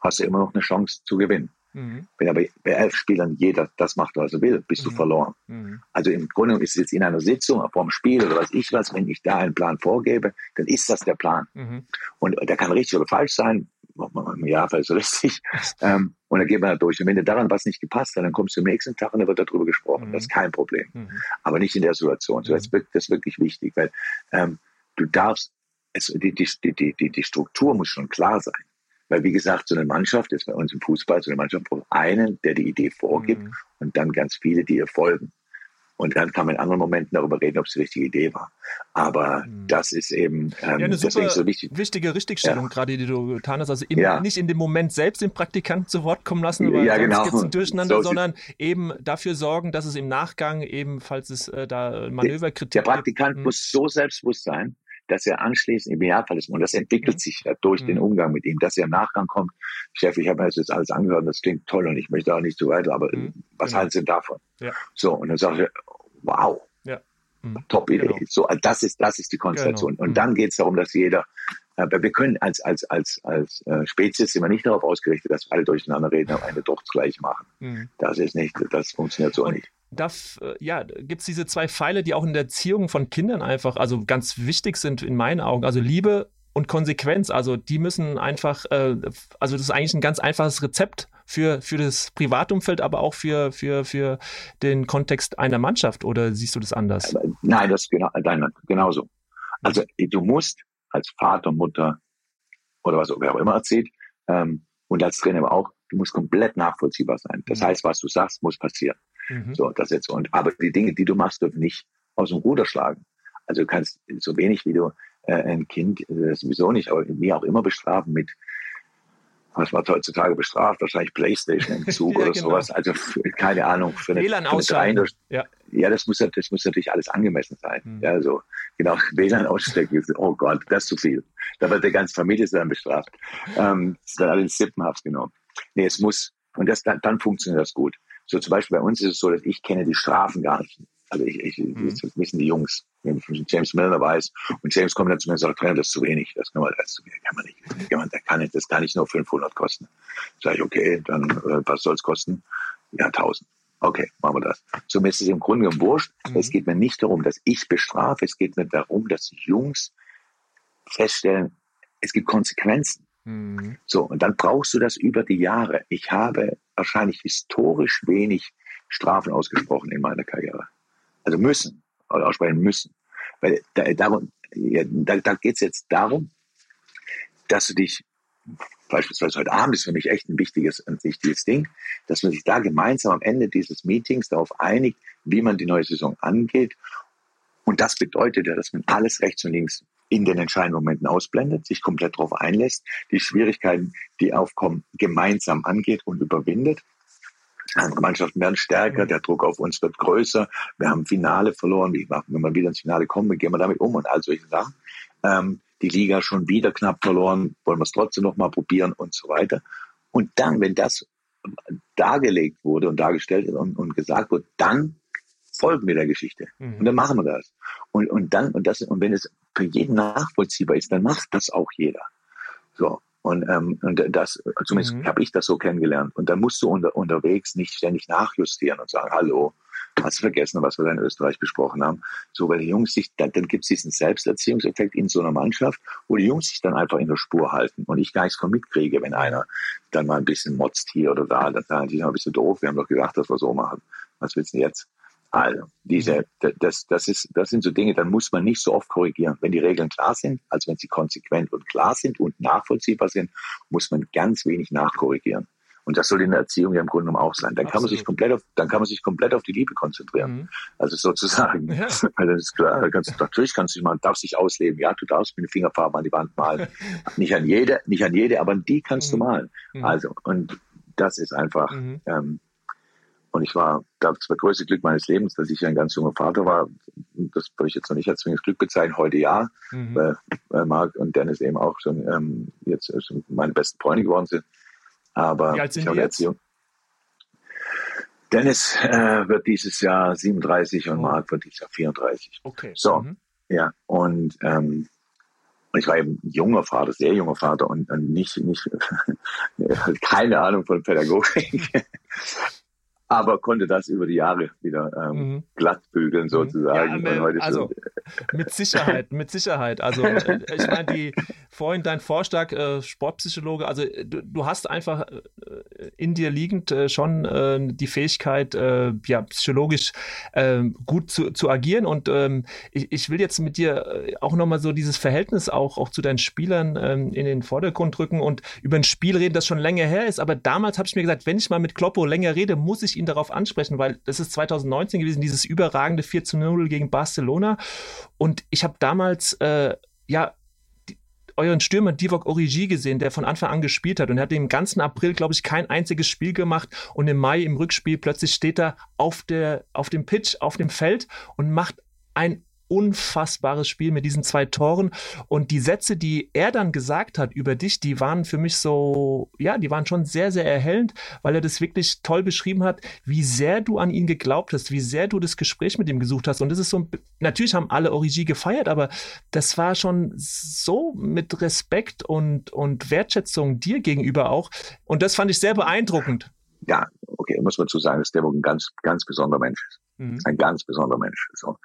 hast du immer noch eine Chance zu gewinnen. Mhm. Wenn aber bei elf Spielern jeder das macht, was er will, bist mhm. du verloren. Mhm. Also im Grunde ist es jetzt in einer Sitzung, vor dem Spiel oder was ich was, wenn ich da einen Plan vorgebe, dann ist das der Plan. Mhm. Und der kann richtig oder falsch sein ja, vielleicht so richtig. Ähm, und dann geht man da durch. Und wenn dir daran was nicht gepasst hat, dann kommst du am nächsten Tag und dann wird darüber gesprochen. Mhm. Das ist kein Problem. Mhm. Aber nicht in der Situation. So, das, ist, das ist wirklich wichtig, weil ähm, du darfst, es, die, die, die, die, die Struktur muss schon klar sein. Weil, wie gesagt, so eine Mannschaft ist bei uns im Fußball, so eine Mannschaft braucht einen, der die Idee vorgibt mhm. und dann ganz viele, die ihr folgen. Und dann kann man in anderen Momenten darüber reden, ob es die richtige Idee war. Aber mhm. das ist eben ähm, ja, eine super so wichtig. wichtige Richtigstellung, ja. gerade die du getan hast. Also eben ja. nicht in dem Moment selbst den Praktikanten zu Wort kommen lassen, weil ja, genau. gibt ein Durcheinander, so sondern eben dafür sorgen, dass es im Nachgang eben, falls es äh, da Manöverkritik gibt. Der Praktikant gibt, hm. muss so selbstbewusst sein, dass er anschließend im Idealfall ist, und das entwickelt sich ja durch mhm. den Umgang mit ihm, dass er im Nachgang kommt, Chef, ich habe mir das jetzt alles angehört, und das klingt toll und ich möchte auch nicht so weiter, aber mhm. was genau. halten Sie davon? Ja. So, und dann sagt er, wow, ja. Mhm. top Idee. Genau. So, das ist, das ist die Konstellation. Genau. Und mhm. dann geht es darum, dass jeder aber wir können als, als, als, als äh, Spezies wir nicht darauf ausgerichtet, dass wir alle durcheinander reden und am Ende doch das Gleiche machen. Mhm. Das ist nicht, das funktioniert so und nicht. Darf, äh, ja, gibt es diese zwei Pfeile, die auch in der Erziehung von Kindern einfach, also ganz wichtig sind in meinen Augen. Also Liebe und Konsequenz. Also die müssen einfach, äh, also das ist eigentlich ein ganz einfaches Rezept für, für das Privatumfeld, aber auch für, für, für den Kontext einer Mannschaft. Oder siehst du das anders? Nein, das ist genau, nein, genauso. Also du musst als Vater, Mutter oder was wer auch immer erzählt ähm, und als Trainer aber auch, du musst komplett nachvollziehbar sein. Das mhm. heißt, was du sagst, muss passieren. Mhm. So, das jetzt und aber die Dinge, die du machst, dürfen nicht aus dem Ruder schlagen. Also du kannst so wenig wie du äh, ein Kind äh, sowieso nicht, aber wie auch immer bestrafen mit was man heutzutage bestraft, wahrscheinlich Playstation im Zug ja, oder genau. sowas. Also für, keine Ahnung. Für eine, WLAN eine ja. ja, das muss, das muss natürlich alles angemessen sein. Mhm. Ja, so genau WLAN ausstecken. Oh Gott, das ist zu viel. Da wird der ganze Familie dann bestraft. Ähm, das ist dann alles Sippenhaft genommen. Nee, es muss, und das, dann, dann funktioniert das gut. So zum Beispiel bei uns ist es so, dass ich kenne die Strafen gar nicht. Also ich, ich mhm. das wissen die Jungs, wenn James Milner weiß und James kommt dann zu mir und sagt, Trainer, das ist zu wenig, das kann man, das kann man nicht, kann man, das kann nicht, das kann nicht nur 500 kosten. Sag ich, okay, dann äh, was soll es kosten? Ja, 1000. Okay, machen wir das. So mir ist es im Grunde genommen wurscht. Mhm. Es geht mir nicht darum, dass ich bestrafe, es geht mir darum, dass die Jungs feststellen, es gibt Konsequenzen. Mhm. So, und dann brauchst du das über die Jahre. Ich habe wahrscheinlich historisch wenig Strafen ausgesprochen in meiner Karriere. Also müssen, aussprechen müssen. Weil da, darum, da, da geht es jetzt darum, dass du dich, beispielsweise heute Abend ist für mich echt ein wichtiges, ein wichtiges Ding, dass man sich da gemeinsam am Ende dieses Meetings darauf einigt, wie man die neue Saison angeht. Und das bedeutet ja, dass man alles rechts und links in den entscheidenden Momenten ausblendet, sich komplett darauf einlässt, die Schwierigkeiten, die aufkommen, gemeinsam angeht und überwindet. Andere Mannschaften werden stärker, der Druck auf uns wird größer. Wir haben Finale verloren. Wie machen, wenn wir wieder ins Finale kommen, wie gehen wir damit um und all solche Sachen. Ähm, die Liga schon wieder knapp verloren, wollen wir es trotzdem nochmal probieren und so weiter. Und dann, wenn das dargelegt wurde und dargestellt und, und gesagt wurde, dann folgen wir der Geschichte. Mhm. Und dann machen wir das. Und, und dann, und das, und wenn es für jeden nachvollziehbar ist, dann macht das auch jeder. So. Und, ähm, und das, zumindest mhm. habe ich das so kennengelernt. Und dann musst du unter, unterwegs nicht ständig nachjustieren und sagen, hallo, hast du vergessen, was wir da in Österreich besprochen haben. So, weil die Jungs sich, dann, dann gibt es diesen Selbsterziehungseffekt in so einer Mannschaft, wo die Jungs sich dann einfach in der Spur halten und ich gar nichts von mitkriege, wenn einer dann mal ein bisschen motzt hier oder da, dann sagen die, ein bisschen doof, wir haben doch gesagt, dass wir so machen. Was willst du denn jetzt? Also, diese, das, das, ist, das sind so Dinge, dann muss man nicht so oft korrigieren. Wenn die Regeln klar sind, also wenn sie konsequent und klar sind und nachvollziehbar sind, muss man ganz wenig nachkorrigieren. Und das soll in der Erziehung ja im Grunde genommen auch sein. Dann kann man sich komplett auf, dann kann man sich komplett auf die Liebe konzentrieren. Mhm. Also sozusagen. Ja. Weil das ist klar, kannst, natürlich kannst du mal, darfst dich ausleben. Ja, du darfst mit den Fingerfarben an die Wand malen. nicht an jede, nicht an jede, aber an die kannst mhm. du malen. Mhm. Also, und das ist einfach, mhm. ähm, und ich war, das war das größte Glück meines Lebens, dass ich ein ganz junger Vater war. Das würde ich jetzt noch nicht als zwingendes Glück bezeichnen, heute ja, mhm. weil, weil Marc und Dennis eben auch schon ähm, jetzt schon meine besten Freunde geworden sind. Aber Wie alt sind ich habe jetzt? Erziehung. Dennis äh, wird dieses Jahr 37 und oh. Marc wird dieses Jahr 34. Okay. So, mhm. ja, und ähm, ich war eben junger Vater, sehr junger Vater und, und nicht, nicht keine Ahnung von Pädagogik aber konnte das über die Jahre wieder ähm, mhm. glatt bügeln mhm. sozusagen. Ja, also mit Sicherheit, mit Sicherheit. Also äh, ich meine, die vorhin dein Vorschlag, äh, Sportpsychologe, also äh, du, du, hast einfach in dir liegend schon die Fähigkeit, ja, psychologisch gut zu, zu agieren. Und ähm, ich, ich, will jetzt mit dir auch nochmal so dieses Verhältnis auch, auch zu deinen Spielern ähm, in den Vordergrund drücken und über ein Spiel reden, das schon länger her ist. Aber damals habe ich mir gesagt, wenn ich mal mit Kloppo länger rede, muss ich ihn darauf ansprechen, weil das ist 2019 gewesen, dieses überragende 4 zu 0 gegen Barcelona. Und ich habe damals, äh, ja, euren Stürmer Divok Origi gesehen, der von Anfang an gespielt hat. Und er hat im ganzen April, glaube ich, kein einziges Spiel gemacht. Und im Mai im Rückspiel plötzlich steht er auf der auf dem Pitch, auf dem Feld und macht ein unfassbares Spiel mit diesen zwei Toren. Und die Sätze, die er dann gesagt hat über dich, die waren für mich so, ja, die waren schon sehr, sehr erhellend, weil er das wirklich toll beschrieben hat, wie sehr du an ihn geglaubt hast, wie sehr du das Gespräch mit ihm gesucht hast. Und das ist so, natürlich haben alle Origi gefeiert, aber das war schon so mit Respekt und, und Wertschätzung dir gegenüber auch. Und das fand ich sehr beeindruckend. Ja, okay, muss man zu sagen, dass der ein ganz, ganz besonderer Mensch ist. Mhm. Ein ganz besonderer Mensch. So.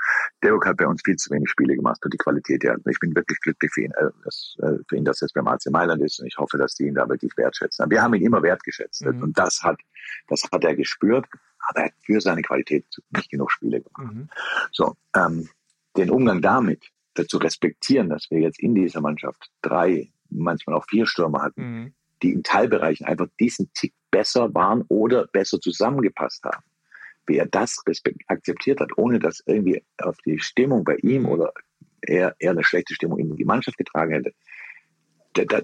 Derek hat bei uns viel zu wenig Spiele gemacht und die Qualität, ja, ich bin wirklich glücklich für ihn, äh, dass, äh, für ihn, dass er jetzt beim AC Mailand ist und ich hoffe, dass die ihn da wirklich wertschätzen. Wir haben ihn immer wertgeschätzt mhm. und das hat, das hat er gespürt, aber er hat für seine Qualität nicht genug Spiele gemacht. Mhm. So, ähm, den Umgang damit, zu respektieren, dass wir jetzt in dieser Mannschaft drei, manchmal auch vier Stürmer hatten, mhm. die in Teilbereichen einfach diesen Tick besser waren oder besser zusammengepasst haben wie er das akzeptiert hat, ohne dass irgendwie auf die Stimmung bei ihm oder er, er eine schlechte Stimmung in die Mannschaft getragen hätte. Da, da,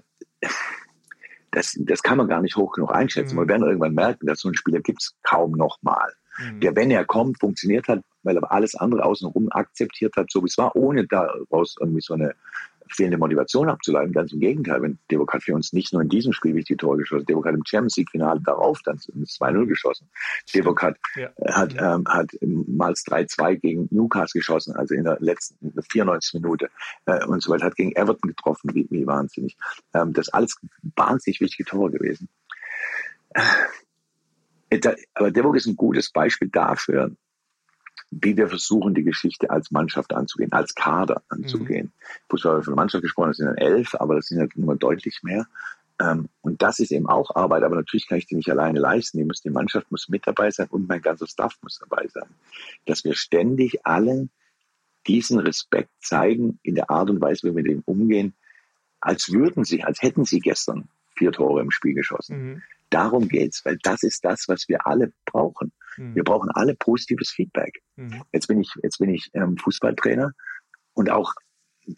das, das kann man gar nicht hoch genug einschätzen. Mhm. Wir werden irgendwann merken, dass so ein Spieler gibt es kaum nochmal. Mhm. Der, wenn er kommt, funktioniert hat, weil er alles andere außenrum akzeptiert hat, so wie es war, ohne daraus irgendwie so eine fehlende Motivation abzuleiten. Ganz im Gegenteil, wenn Devok hat für uns nicht nur in diesem Spiel wichtige Tore geschossen, Devok hat im Champions League Finale darauf dann 2-0 geschossen. Devok hat, ja. hat, mhm. ähm, hat mal 3-2 gegen Newcastle geschossen, also in der letzten 94 Minute äh, und so weiter, hat gegen Everton getroffen, wie, wie wahnsinnig. Ähm, das alles wahnsinnig wichtige Tore gewesen. Äh, aber Devok ist ein gutes Beispiel dafür, wie wir versuchen, die Geschichte als Mannschaft anzugehen, als Kader anzugehen. Mhm. Fußball von der Mannschaft gesprochen, das sind dann elf, aber das sind halt nur deutlich mehr. Ähm, und das ist eben auch Arbeit, aber natürlich kann ich die nicht alleine leisten. Die, muss, die Mannschaft muss mit dabei sein und mein ganzer Staff muss dabei sein. Dass wir ständig allen diesen Respekt zeigen in der Art und Weise, wie wir mit dem umgehen, als würden sie, als hätten sie gestern vier Tore im Spiel geschossen. Mhm. Darum geht's, weil das ist das, was wir alle brauchen. Mhm. Wir brauchen alle positives Feedback. Mhm. Jetzt bin ich, jetzt bin ich ähm, Fußballtrainer und auch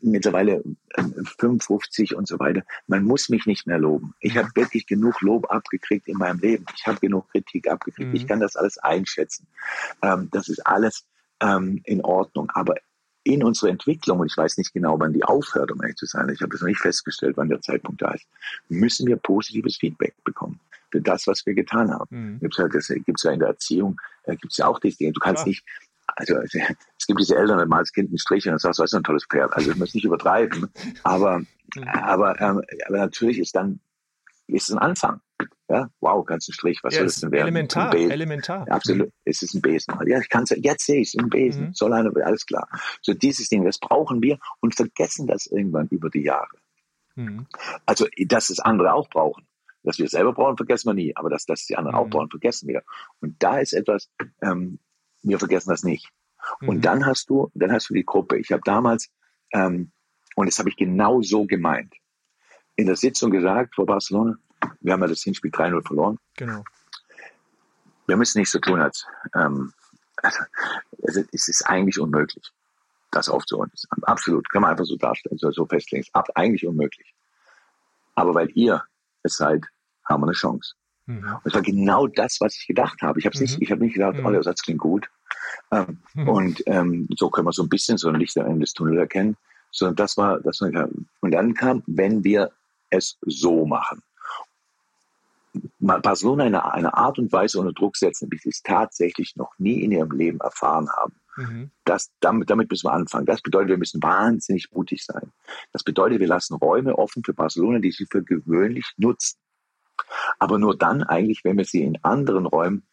mittlerweile äh, 55 und so weiter. Man muss mich nicht mehr loben. Ich habe wirklich genug Lob abgekriegt in meinem Leben. Ich habe genug Kritik abgekriegt. Mhm. Ich kann das alles einschätzen. Ähm, das ist alles ähm, in Ordnung. Aber in unserer Entwicklung, und ich weiß nicht genau, wann die aufhört, um ehrlich zu sein, ich habe das noch nicht festgestellt, wann der Zeitpunkt da ist, müssen wir positives Feedback bekommen für das, was wir getan haben. Mhm. Gibt's halt, das gibt's ja in der Erziehung, äh, gibt's ja auch diese Dinge. Du kannst ja. nicht, also es gibt diese Eltern, dann mal als Kind einen Strich und dann sagst du, das ist ein tolles Pferd. Also ich muss nicht übertreiben, aber, mhm. aber, ähm, aber natürlich ist dann ist ein Anfang. Ja, wow, ganz ein Strich, was ja, soll das denn werden? Elementar, elementar. Ja, absolut, mhm. es ist ein Besen. Ja, ich kann es, jetzt sehe ich es, ein Besen, mhm. soll eine, alles klar. So dieses Ding, das brauchen wir und vergessen das irgendwann über die Jahre. Mhm. Also, dass das andere auch brauchen. Dass wir selber brauchen, vergessen wir nie. Aber dass das die anderen mhm. auch brauchen, vergessen wir. Und da ist etwas, ähm, wir vergessen das nicht. Mhm. Und dann hast du, dann hast du die Gruppe. Ich habe damals, ähm, und das habe ich genau so gemeint, in der Sitzung gesagt vor Barcelona, wir haben ja das Hinspiel 3-0 verloren. Genau. Wir müssen nicht so tun, als ähm, also, es ist eigentlich unmöglich, das aufzuholen. Absolut, kann man einfach so darstellen, so, so festlegen. Ist eigentlich unmöglich. Aber weil ihr es seid, haben wir eine Chance. Mhm. Und das war genau das, was ich gedacht habe. Ich habe mhm. nicht, ich habe nicht gedacht, mhm. oh, der Satz klingt gut. Ähm, mhm. Und ähm, so können wir so ein bisschen so ein Licht am Ende des Tunnels erkennen. Sondern das war, das war, und dann kam, wenn wir es so machen. Barcelona in einer, einer Art und Weise unter Druck setzen, wie sie es tatsächlich noch nie in ihrem Leben erfahren haben. Mhm. Das, damit, damit müssen wir anfangen. Das bedeutet, wir müssen wahnsinnig mutig sein. Das bedeutet, wir lassen Räume offen für Barcelona, die sie für gewöhnlich nutzen. Aber nur dann eigentlich, wenn wir sie in anderen Räumen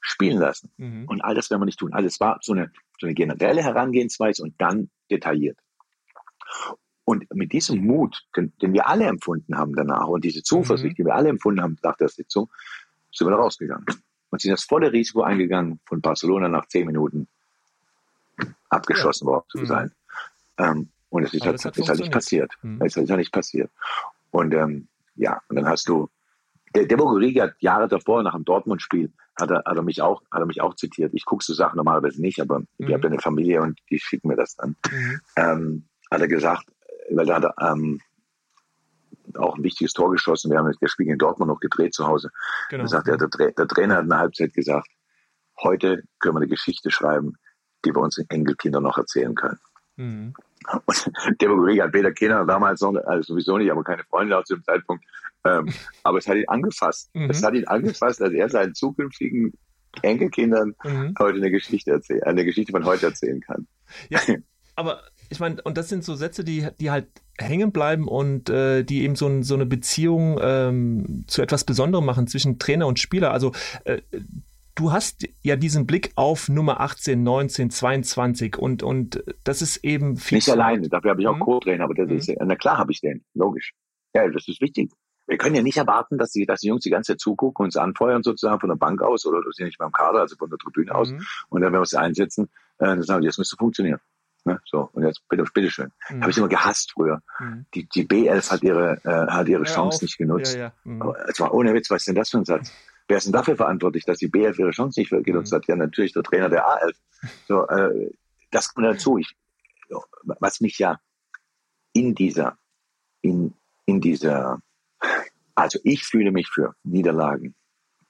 spielen lassen. Mhm. Und all das werden wir nicht tun. Alles war so eine, so eine generelle Herangehensweise und dann detailliert. Und mit diesem Mut, den, den, wir alle empfunden haben danach und diese Zuversicht, mhm. die wir alle empfunden haben nach der Sitzung, sind wir da rausgegangen und sind das volle Risiko eingegangen, von Barcelona nach zehn Minuten abgeschossen ja. worden zu mhm. sein. Ähm, und es ist, halt, ist halt nicht passiert. Mhm. Es ist halt nicht passiert. Und ähm, ja, und dann hast du, der, der Borgorigi hat Jahre davor, nach dem Dortmund-Spiel, hat er, hat, er mich auch, hat er mich auch zitiert. Ich gucke so Sachen normalerweise nicht, aber mhm. ich habe eine Familie und die schicken mir das dann. Mhm. Ähm, hat er gesagt, weil er hat ähm, auch ein wichtiges Tor geschossen. Wir haben das Spiel in Dortmund noch gedreht zu Hause. Genau. Da sagt er, der, der Trainer hat in der Halbzeit gesagt, heute können wir eine Geschichte schreiben, die wir unseren Enkelkindern noch erzählen können. Mhm. Und Demagogie hat weder Kinder damals noch, also sowieso nicht, aber keine Freunde auch zu dem Zeitpunkt. Ähm, aber es hat ihn angefasst. Mhm. Es hat ihn angefasst, dass er seinen zukünftigen Enkelkindern mhm. heute eine Geschichte erzählen, eine Geschichte von heute erzählen kann. Ja, aber ich meine, und das sind so Sätze, die, die halt hängen bleiben und äh, die eben so, so eine Beziehung ähm, zu etwas Besonderem machen zwischen Trainer und Spieler. Also äh, du hast ja diesen Blick auf Nummer 18, 19, 22 und, und das ist eben viel. Nicht alleine, dafür habe ich auch mhm. Co-Trainer, aber das mhm. ist, na klar habe ich den, logisch. Ja, das ist wichtig. Wir können ja nicht erwarten, dass die, dass die Jungs die ganze Zeit zugucken und uns anfeuern sozusagen von der Bank aus oder du sie nicht beim Kader, also von der Tribüne aus. Mhm. Und dann, wenn wir es einsetzen, äh, dann sagen wir, das müsste funktionieren. Ne? So, und jetzt bitte, bitteschön. Mhm. Habe ich immer gehasst früher. Mhm. Die, die B11 hat ihre, äh, hat ihre ja, Chance auf. nicht genutzt. Ja, ja. Mhm. Aber es war ohne Witz, was ist denn das für ein Satz? Wer ist denn dafür verantwortlich, dass die B11 ihre Chance nicht genutzt mhm. hat? Ja, natürlich der Trainer der A11. So, äh, das kommt dazu. Ich, was mich ja in dieser, in, in dieser, also ich fühle mich für Niederlagen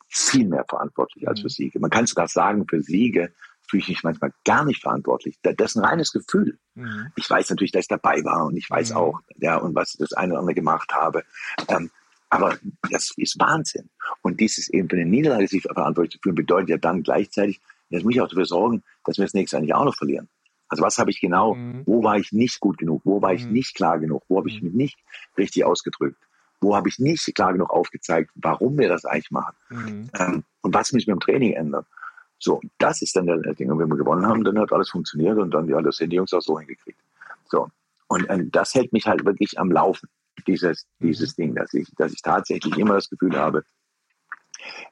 viel mehr verantwortlich als für mhm. Siege. Man kann sogar sagen, für Siege fühle ich mich manchmal gar nicht verantwortlich. Das ist ein reines Gefühl. Mhm. Ich weiß natürlich, dass ich dabei war und ich weiß mhm. auch, ja, und was ich das eine oder andere gemacht habe. Ähm, aber das ist Wahnsinn. Und dieses eben für eine Niederlage sich verantwortlich zu fühlen, bedeutet ja dann gleichzeitig, jetzt muss ich auch dafür sorgen, dass wir das nächste Jahr nicht auch noch verlieren. Also was habe ich genau, mhm. wo war ich nicht gut genug, wo war ich mhm. nicht klar genug, wo habe ich mhm. mich nicht richtig ausgedrückt, wo habe ich nicht klar genug aufgezeigt, warum wir das eigentlich machen mhm. ähm, und was muss ich mit dem Training ändern. So, das ist dann der, Ding. Und wenn wir gewonnen haben, dann hat alles funktioniert und dann, ja, das sind die Jungs auch so hingekriegt. So. Und äh, das hält mich halt wirklich am Laufen, dieses, dieses mhm. Ding, dass ich, dass ich tatsächlich immer das Gefühl habe,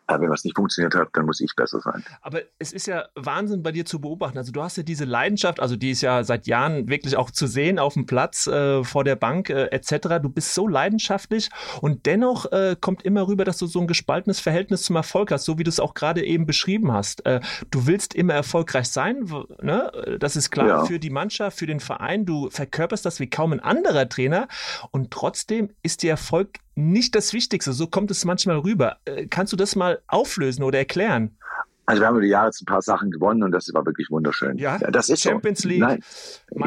aber wenn was nicht funktioniert hat, dann muss ich besser sein. Aber es ist ja Wahnsinn bei dir zu beobachten. Also du hast ja diese Leidenschaft, also die ist ja seit Jahren wirklich auch zu sehen auf dem Platz, äh, vor der Bank äh, etc. Du bist so leidenschaftlich und dennoch äh, kommt immer rüber, dass du so ein gespaltenes Verhältnis zum Erfolg hast, so wie du es auch gerade eben beschrieben hast. Äh, du willst immer erfolgreich sein, ne? das ist klar ja. für die Mannschaft, für den Verein. Du verkörperst das wie kaum ein anderer Trainer und trotzdem ist der Erfolg nicht das Wichtigste. So kommt es manchmal rüber. Äh, kannst du das mal auflösen oder erklären? Also wir haben über die Jahre jetzt ein paar Sachen gewonnen und das war wirklich wunderschön. Ja, das ist Champions so. League. Nein.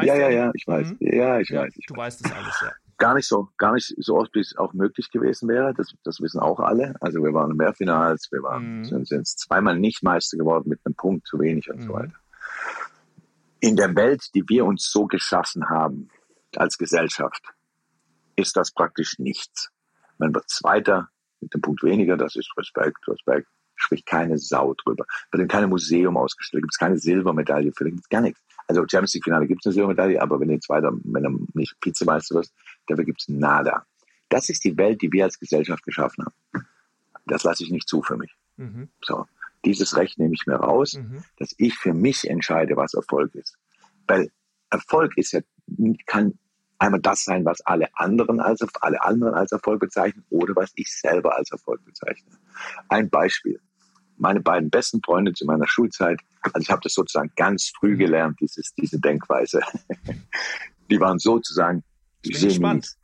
Ja, ja, ja, ich weiß. Mhm. Ja, ich ja, weiß. Ich du weißt das alles, ja. Gar nicht so, gar nicht so oft, wie es auch möglich gewesen wäre. Das, das wissen auch alle. Also wir waren im Mehrfinals, wir waren, mhm. sind, sind zweimal nicht Meister geworden mit einem Punkt zu wenig und mhm. so weiter. In der Welt, die wir uns so geschaffen haben als Gesellschaft, ist das praktisch nichts. Man wird Zweiter mit dem Punkt weniger, das ist Respekt, Respekt. Spricht keine Sau drüber. Wird in keinem Museum ausgestellt, gibt es keine Silbermedaille für, gibt es gar nichts. Also Champions League Finale gibt es eine Silbermedaille, aber wenn du Zweiter, wenn du nicht Vizemeister wirst, dafür gibt es nada. Das ist die Welt, die wir als Gesellschaft geschaffen haben. Das lasse ich nicht zu für mich. Mhm. So. Dieses Recht nehme ich mir raus, mhm. dass ich für mich entscheide, was Erfolg ist. Weil Erfolg ist ja, kann einmal das sein, was alle anderen als, alle anderen als Erfolg bezeichnen oder was ich selber als Erfolg bezeichne. Ein Beispiel. Meine beiden besten Freunde zu meiner Schulzeit, also ich habe das sozusagen ganz früh gelernt, dieses, diese Denkweise. die waren sozusagen Genies.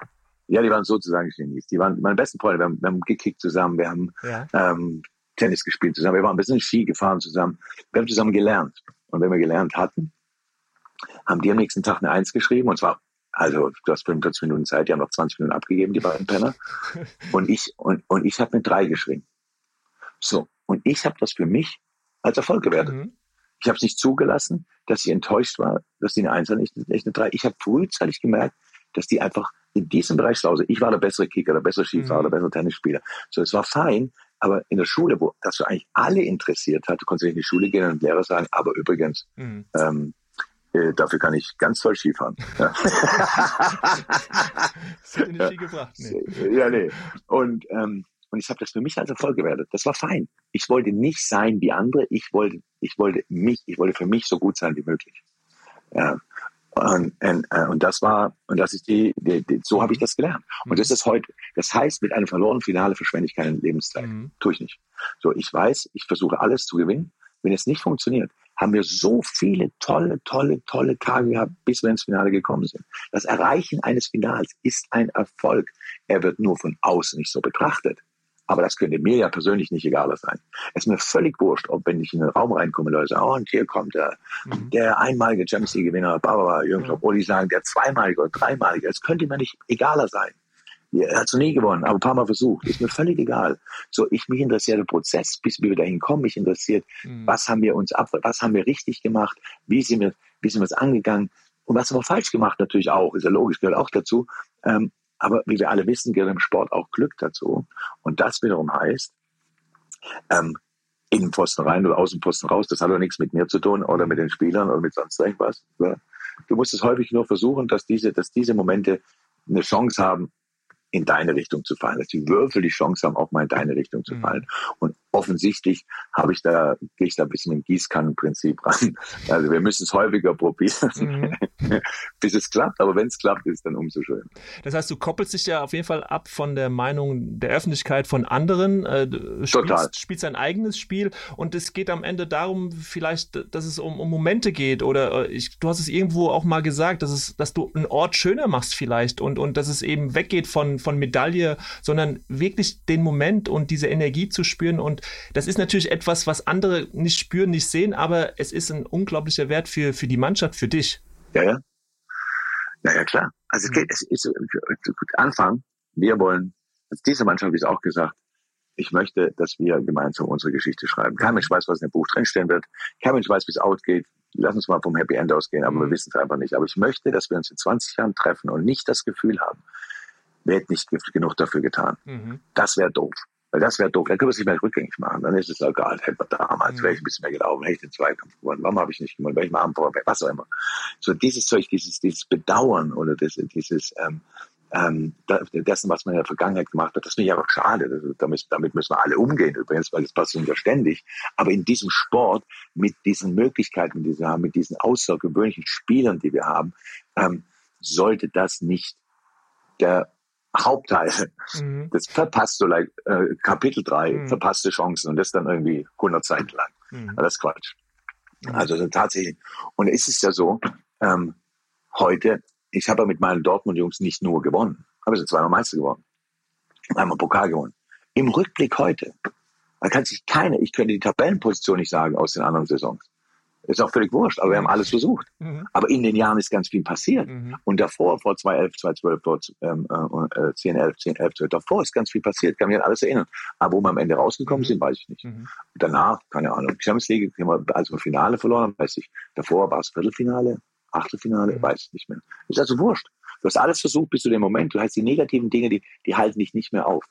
Ja, die waren sozusagen Genies. Die waren meine besten Freunde. Wir haben, wir haben gekickt zusammen, wir haben ja. ähm, Tennis gespielt zusammen, wir waren ein bisschen Ski gefahren zusammen. Wir haben zusammen gelernt. Und wenn wir gelernt hatten, haben die am nächsten Tag eine Eins geschrieben und zwar also du hast 45 Minuten Zeit, die haben noch 20 Minuten abgegeben, die beiden Penner. Und ich, und, und ich habe mit drei geschrieben. So, und ich habe das für mich als Erfolg gewertet. Mhm. Ich habe es nicht zugelassen, dass ich enttäuscht war, dass die eine Eins nicht, nicht eine Drei. Ich habe frühzeitig gemerkt, dass die einfach in diesem Bereich schlau sind. Ich war der bessere Kicker, der bessere Skifahrer, mhm. der bessere Tennisspieler. So, es war fein, aber in der Schule, wo das so eigentlich alle interessiert hat, du konntest nicht in die Schule gehen und Lehrer sagen, aber übrigens, mhm. ähm, äh, dafür kann ich ganz toll Skifahren. Ja. das hat nicht viel gebracht. Nee. Ja, nee. Und, ähm, und ich habe das für mich als Erfolg gewertet. Das war fein. Ich wollte nicht sein wie andere. Ich wollte, ich wollte mich, ich wollte für mich so gut sein wie möglich. Ja. Und, und, äh, und das war, und das ist die, die, die so habe ich das gelernt. Und das ist heute, das heißt, mit einem verlorenen Finale verschwende ich keine Lebenszeit. Mhm. Tue ich nicht. So, ich weiß, ich versuche alles zu gewinnen. Wenn es nicht funktioniert, haben wir so viele tolle, tolle, tolle Tage gehabt, bis wir ins Finale gekommen sind. Das Erreichen eines Finals ist ein Erfolg. Er wird nur von außen nicht so betrachtet. Aber das könnte mir ja persönlich nicht egaler sein. Es ist mir völlig wurscht, ob wenn ich in den Raum reinkomme, Leute sagen, oh, und hier kommt der, mhm. der einmalige Champions League Gewinner, Barbara Jürgen Klopp, oder die sagen, der zweimalige oder dreimalige. Es könnte mir nicht egaler sein. Er hat es nie gewonnen, aber ein paar Mal versucht. Ist mir völlig egal. So, ich mich interessiert der Prozess, bis wir dahin kommen. Mich interessiert, mhm. was haben wir uns ab, was haben wir richtig gemacht, wie sind wir, wie sind wir es angegangen und was haben wir falsch gemacht natürlich auch. Ist ja logisch, gehört auch dazu. Ähm, aber wie wir alle wissen, gehört im Sport auch Glück dazu. Und das wiederum heißt, ähm, Innenpfosten rein oder Außenposten raus, das hat doch nichts mit mir zu tun oder mit den Spielern oder mit sonst irgendwas. Du musst es häufig nur versuchen, dass diese, dass diese Momente eine Chance haben, in deine Richtung zu fallen, dass die Würfel die Chance haben, auch mal in deine Richtung zu mhm. fallen. Und offensichtlich habe ich da, gehe ich da ein bisschen im Gießkannenprinzip ran. Also wir müssen es häufiger probieren. Mhm. bis es klappt. Aber wenn es klappt, ist es dann umso schön. Das heißt, du koppelst dich ja auf jeden Fall ab von der Meinung der Öffentlichkeit von anderen, äh, spielst, Total. spielst ein eigenes Spiel und es geht am Ende darum, vielleicht, dass es um, um Momente geht oder äh, ich, du hast es irgendwo auch mal gesagt, dass es, dass du einen Ort schöner machst vielleicht und, und dass es eben weggeht von, von Medaille, sondern wirklich den Moment und diese Energie zu spüren und das ist natürlich etwas, was andere nicht spüren, nicht sehen, aber es ist ein unglaublicher Wert für, für die Mannschaft, für dich. Ja, ja. Ja, ja, klar. Also es geht, es ist Anfang. Wir wollen, als diese Mannschaft habe ich es auch gesagt, ich möchte, dass wir gemeinsam unsere Geschichte schreiben. Kein Mensch weiß, was in dem Buch drinstehen wird. Kein Mensch weiß, wie es outgeht. Lass uns mal vom Happy End ausgehen, aber wir wissen es einfach nicht. Aber ich möchte, dass wir uns in 20 Jahren treffen und nicht das Gefühl haben, wir hätten nicht genug dafür getan. Mhm. Das wäre doof. Weil das wäre doof. Dann können wir es nicht mehr rückgängig machen. Dann ist es egal. Hätte man damals, Mhm. wäre ich ein bisschen mehr gelaufen, hätte ich den Zweikampf gewonnen. Warum habe ich nicht gewonnen? Mal am Vorweg, was auch immer. So dieses Zeug, dieses, dieses Bedauern oder das, dieses, ähm, ähm, dessen, was man in der Vergangenheit gemacht hat, das finde ich einfach schade. Das, damit, damit müssen wir alle umgehen übrigens, weil das passiert ja ständig. Aber in diesem Sport, mit diesen Möglichkeiten, die wir haben, mit diesen außergewöhnlichen Spielern, die wir haben, ähm, sollte das nicht der Hauptteil Mhm. das verpasst so like, äh, Kapitel 3, Mhm. verpasste Chancen und das dann irgendwie 100 Seiten lang. Mhm. Aber Das ist Quatsch. Also so tatsächlich. Und es ist ja so, ähm, heute, ich habe ja mit meinen Dortmund-Jungs nicht nur gewonnen, habe sie zweimal Meister gewonnen, einmal Pokal gewonnen. Im Rückblick heute, da kann sich keine, ich könnte die Tabellenposition nicht sagen aus den anderen Saisons. Ist auch völlig wurscht, aber wir haben alles versucht. Mhm. Aber in den Jahren ist ganz viel passiert. Mhm. Und davor, vor 2011, 2012, vor ähm, äh, 10, 11, 10, 11, 12, davor ist ganz viel passiert, kann mich an alles erinnern. Aber wo wir am Ende rausgekommen Mhm. sind, weiß ich nicht. Mhm. Danach, keine Ahnung, Champions League, als wir Finale verloren haben, weiß ich. Davor war es Viertelfinale, Achtelfinale, Mhm. weiß ich nicht mehr. Ist also wurscht. Du hast alles versucht bis zu dem Moment. Du hast die negativen Dinge, die, die halten dich nicht mehr auf.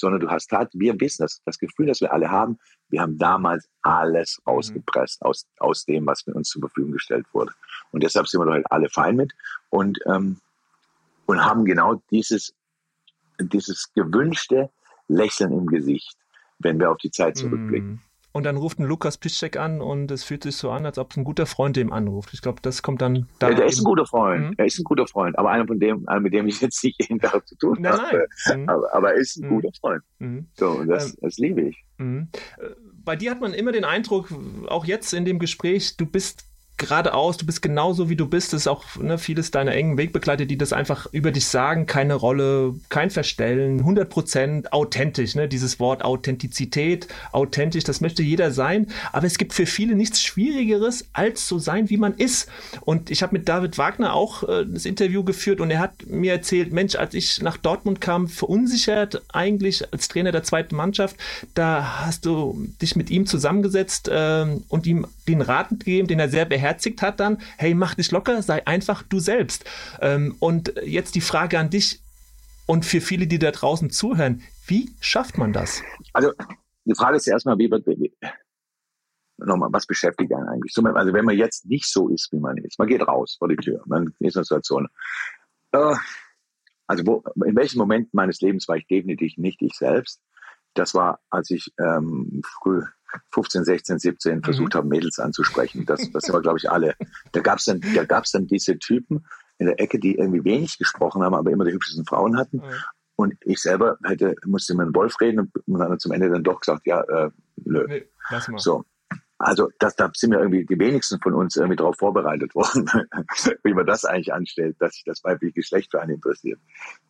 Sondern du hast halt, wir wissen das, das Gefühl, das wir alle haben, wir haben damals alles Mhm. rausgepresst aus, aus dem, was mir uns zur Verfügung gestellt wurde. Und deshalb sind wir da halt alle fein mit und, ähm, und haben genau dieses, dieses gewünschte Lächeln im Gesicht, wenn wir auf die Zeit zurückblicken. Und dann ruft ein Lukas Piszczek an und es fühlt sich so an, als ob es ein guter Freund dem anruft. Ich glaube, das kommt dann da. Ja, der ist ein guter Freund. Mhm. Er ist ein guter Freund, aber einer von dem, einer, mit dem ich jetzt nicht jeden Tag zu tun Nein, habe. nein. Mhm. Aber, aber er ist ein Mhm. guter Freund. Mhm. So, und das, Ähm, das liebe ich. Mhm. Äh, Bei dir hat man immer den Eindruck, auch jetzt in dem Gespräch, du bist geradeaus, du bist genauso wie du bist. Das ist auch ne, vieles deiner engen Wegbegleiter, die das einfach über dich sagen. Keine Rolle, kein Verstellen, 100% authentisch. Ne? Dieses Wort Authentizität, authentisch, das möchte jeder sein. Aber es gibt für viele nichts Schwierigeres, als so sein, wie man ist. Und ich habe mit David Wagner auch äh, das Interview geführt und er hat mir erzählt, Mensch, als ich nach Dortmund kam, verunsichert eigentlich als Trainer der zweiten Mannschaft, da hast du dich mit ihm zusammengesetzt ähm, und ihm den Rat gegeben, den er sehr beherzigt hat dann, hey, mach dich locker, sei einfach du selbst. Ähm, und jetzt die Frage an dich und für viele, die da draußen zuhören, wie schafft man das? Also, die Frage ist erstmal, wie wird, nochmal, was beschäftigt einen eigentlich? So, Also, wenn man jetzt nicht so ist, wie man ist, man geht raus vor die Tür, man ist in einer Situation. Äh, also, wo, in welchem Moment meines Lebens war ich definitiv nicht ich selbst? Das war, als ich ähm, früh 15, 16, 17 versucht habe, Mädels anzusprechen. Das, das sind wir, glaube ich, alle. Da gab's dann, da gab's dann diese Typen in der Ecke, die irgendwie wenig gesprochen haben, aber immer die hübschesten Frauen hatten. Und ich selber hätte, musste mit dem Wolf reden und dann hat zum Ende dann doch gesagt, ja, äh, nö. Nee, lass mal. So. Also das, da sind wir irgendwie die wenigsten von uns irgendwie darauf vorbereitet worden, wie man das eigentlich anstellt, dass sich das weibliche Geschlecht für einen interessiert.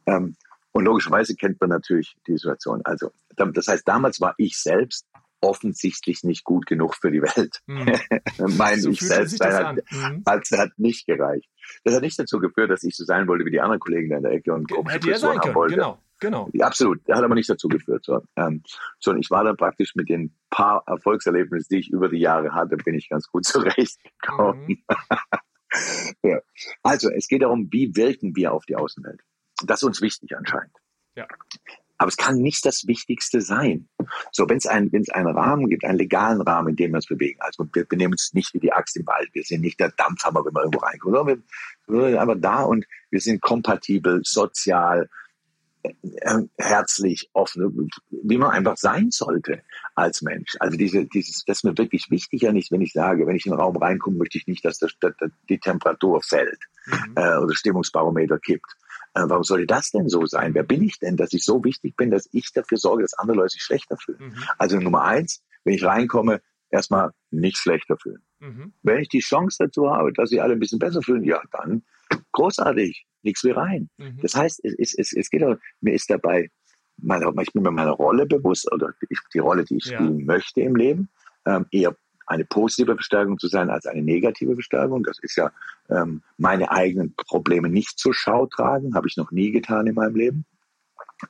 Ähm, und logischerweise kennt man natürlich die Situation. Also das heißt, damals war ich selbst offensichtlich nicht gut genug für die Welt. Mhm. mein So ich selbst das hat, an. Mhm. hat, hat nicht gereicht. Das hat nicht dazu geführt, dass ich so sein wollte wie die anderen Kollegen da in der Ecke und komische Hätte sein haben können, wollte. genau. Genau. Ja, absolut. Der hat aber nicht dazu geführt. So. Ähm, so, und ich war dann praktisch mit den paar Erfolgserlebnissen, die ich über die Jahre hatte, bin ich ganz gut zurechtgekommen. Mhm. ja. Also, es geht darum, wie wirken wir auf die Außenwelt. Das ist uns wichtig anscheinend. Ja. Aber es kann nicht das Wichtigste sein. So, wenn es einen, wenn es einen Rahmen gibt, einen legalen Rahmen, in dem wir uns bewegen. Also wir benehmen uns nicht wie die Axt im Wald. Wir sind nicht der Dampfhammer, wenn wir irgendwo reinkommen. sondern Wir, wir sind einfach da und wir sind kompatibel, sozial, äh, herzlich, offen, wie man einfach sein sollte als Mensch. Also diese, dieses, das ist mir wirklich wichtig, ja nicht, wenn ich sage, wenn ich in den Raum reinkomme, möchte ich nicht, dass, das, dass die Temperatur fällt mhm. äh, oder Stimmungsbarometer kippt. Äh, warum sollte das denn so sein? Wer bin ich denn, dass ich so wichtig bin, dass ich dafür sorge, dass andere Leute sich schlechter fühlen? Mhm. Also Nummer eins, wenn ich reinkomme, erstmal nicht schlechter fühlen. Mhm. Wenn ich die Chance dazu habe, dass sie alle ein bisschen besser fühlen, ja, dann großartig, nichts wie rein. Mhm. Das heißt, es, es, es geht auch, mir ist dabei, meine, ich bin mir meiner Rolle bewusst oder die Rolle, die ich ja. spielen möchte im Leben, ähm, eher eine positive Verstärkung zu sein als eine negative Verstärkung. Das ist ja ähm, meine eigenen Probleme nicht zur Schau tragen, habe ich noch nie getan in meinem Leben.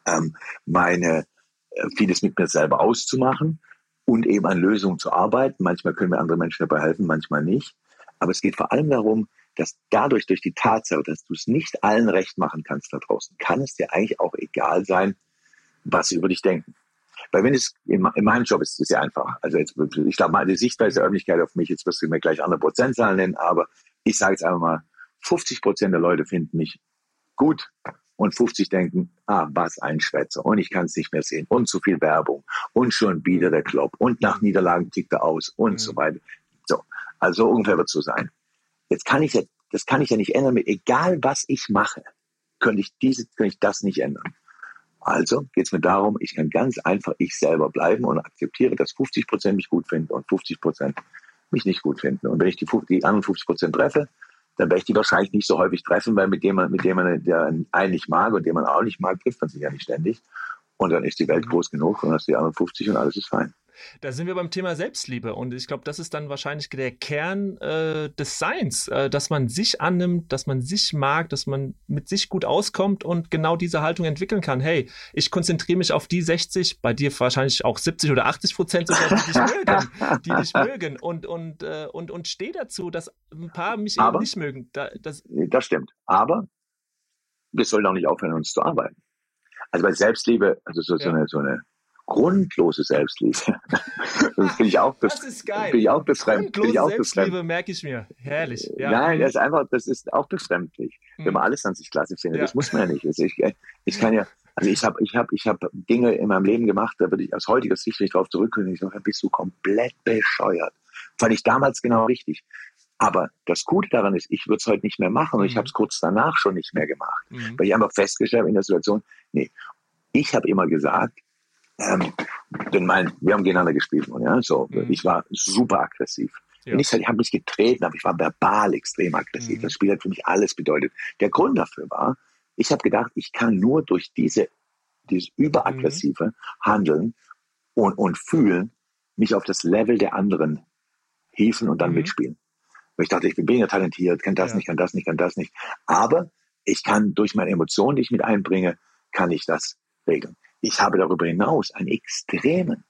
Ähm, meine äh, vieles mit mir selber auszumachen und eben an Lösungen zu arbeiten. Manchmal können mir andere Menschen dabei helfen, manchmal nicht. Aber es geht vor allem darum, dass dadurch, durch die Tatsache, dass du es nicht allen recht machen kannst da draußen, kann es dir eigentlich auch egal sein, was sie über dich denken. Weil wenn es in, in meinem Job ist, ist es ja einfach. Also jetzt, ich glaube, meine Sichtweise der Öffentlichkeit auf mich, jetzt wirst du mir gleich andere Prozentzahlen nennen, aber ich sage jetzt einfach mal, 50 Prozent der Leute finden mich gut und 50 denken, ah, was ein Schwätzer und ich kann es nicht mehr sehen und zu viel Werbung und schon wieder der Klopp und nach Niederlagen tickt er aus und mhm. so weiter. So, also ungefähr wird es so sein. Jetzt kann ich ja, das kann ich ja nicht ändern, egal was ich mache, könnte ich diese, könnte ich das nicht ändern. Also geht es mir darum, ich kann ganz einfach ich selber bleiben und akzeptiere, dass 50 Prozent mich gut finden und 50 Prozent mich nicht gut finden. Und wenn ich die, die anderen 50 Prozent treffe, dann werde ich die wahrscheinlich nicht so häufig treffen, weil mit dem man, mit dem man der einen nicht mag und den man auch nicht mag, trifft man sich ja nicht ständig. Und dann ist die Welt mhm. groß genug und hast die anderen 50 und alles ist fein. Da sind wir beim Thema Selbstliebe und ich glaube, das ist dann wahrscheinlich der Kern äh, des Seins, äh, dass man sich annimmt, dass man sich mag, dass man mit sich gut auskommt und genau diese Haltung entwickeln kann. Hey, ich konzentriere mich auf die 60, bei dir wahrscheinlich auch 70 oder 80 Prozent sogar, die dich mögen, die dich mögen und und äh, und und stehe dazu, dass ein paar mich Aber, eben nicht mögen. Da, das, das stimmt. Aber wir sollen auch nicht aufhören, uns zu arbeiten. Also bei Selbstliebe, also so, ja. so, eine, so eine grundlose Selbstliebe. Das finde ich auch, das ist geil. Bin ich auch befremd. Grundlose ich auch Selbstliebe merke ich mir. Herrlich. Ja. Nein, das ist einfach, das ist auch befremdlich, hm. wenn man alles an sich klasse findet. Ja. Das muss man ja nicht. Also ich, ich kann ja, also ich habe ich hab, ich hab Dinge in meinem Leben gemacht, da würde ich aus heutiger Sicht nicht drauf zurückkommen. Ich sage, bist du komplett bescheuert. Fand ich damals genau richtig. Aber das Gute daran ist, ich würde es heute nicht mehr machen und mhm. ich habe es kurz danach schon nicht mehr gemacht, mhm. weil ich einfach festgestellt habe in der Situation, nee, ich habe immer gesagt, ähm, denn mein, wir haben gegeneinander gespielt, ja, so, mhm. ich war super aggressiv. Ja. ich, ich habe mich getreten, aber ich war verbal extrem aggressiv. Mhm. Das Spiel hat für mich alles bedeutet. Der Grund dafür war, ich habe gedacht, ich kann nur durch diese, dieses überaggressive mhm. Handeln und, und Fühlen mich auf das Level der anderen hieven und dann mhm. mitspielen. Weil ich dachte, ich bin weniger talentiert, kann das ja. nicht, kann das nicht, kann das nicht. Aber ich kann durch meine Emotionen, die ich mit einbringe, kann ich das regeln. Ich habe darüber hinaus einen extremen,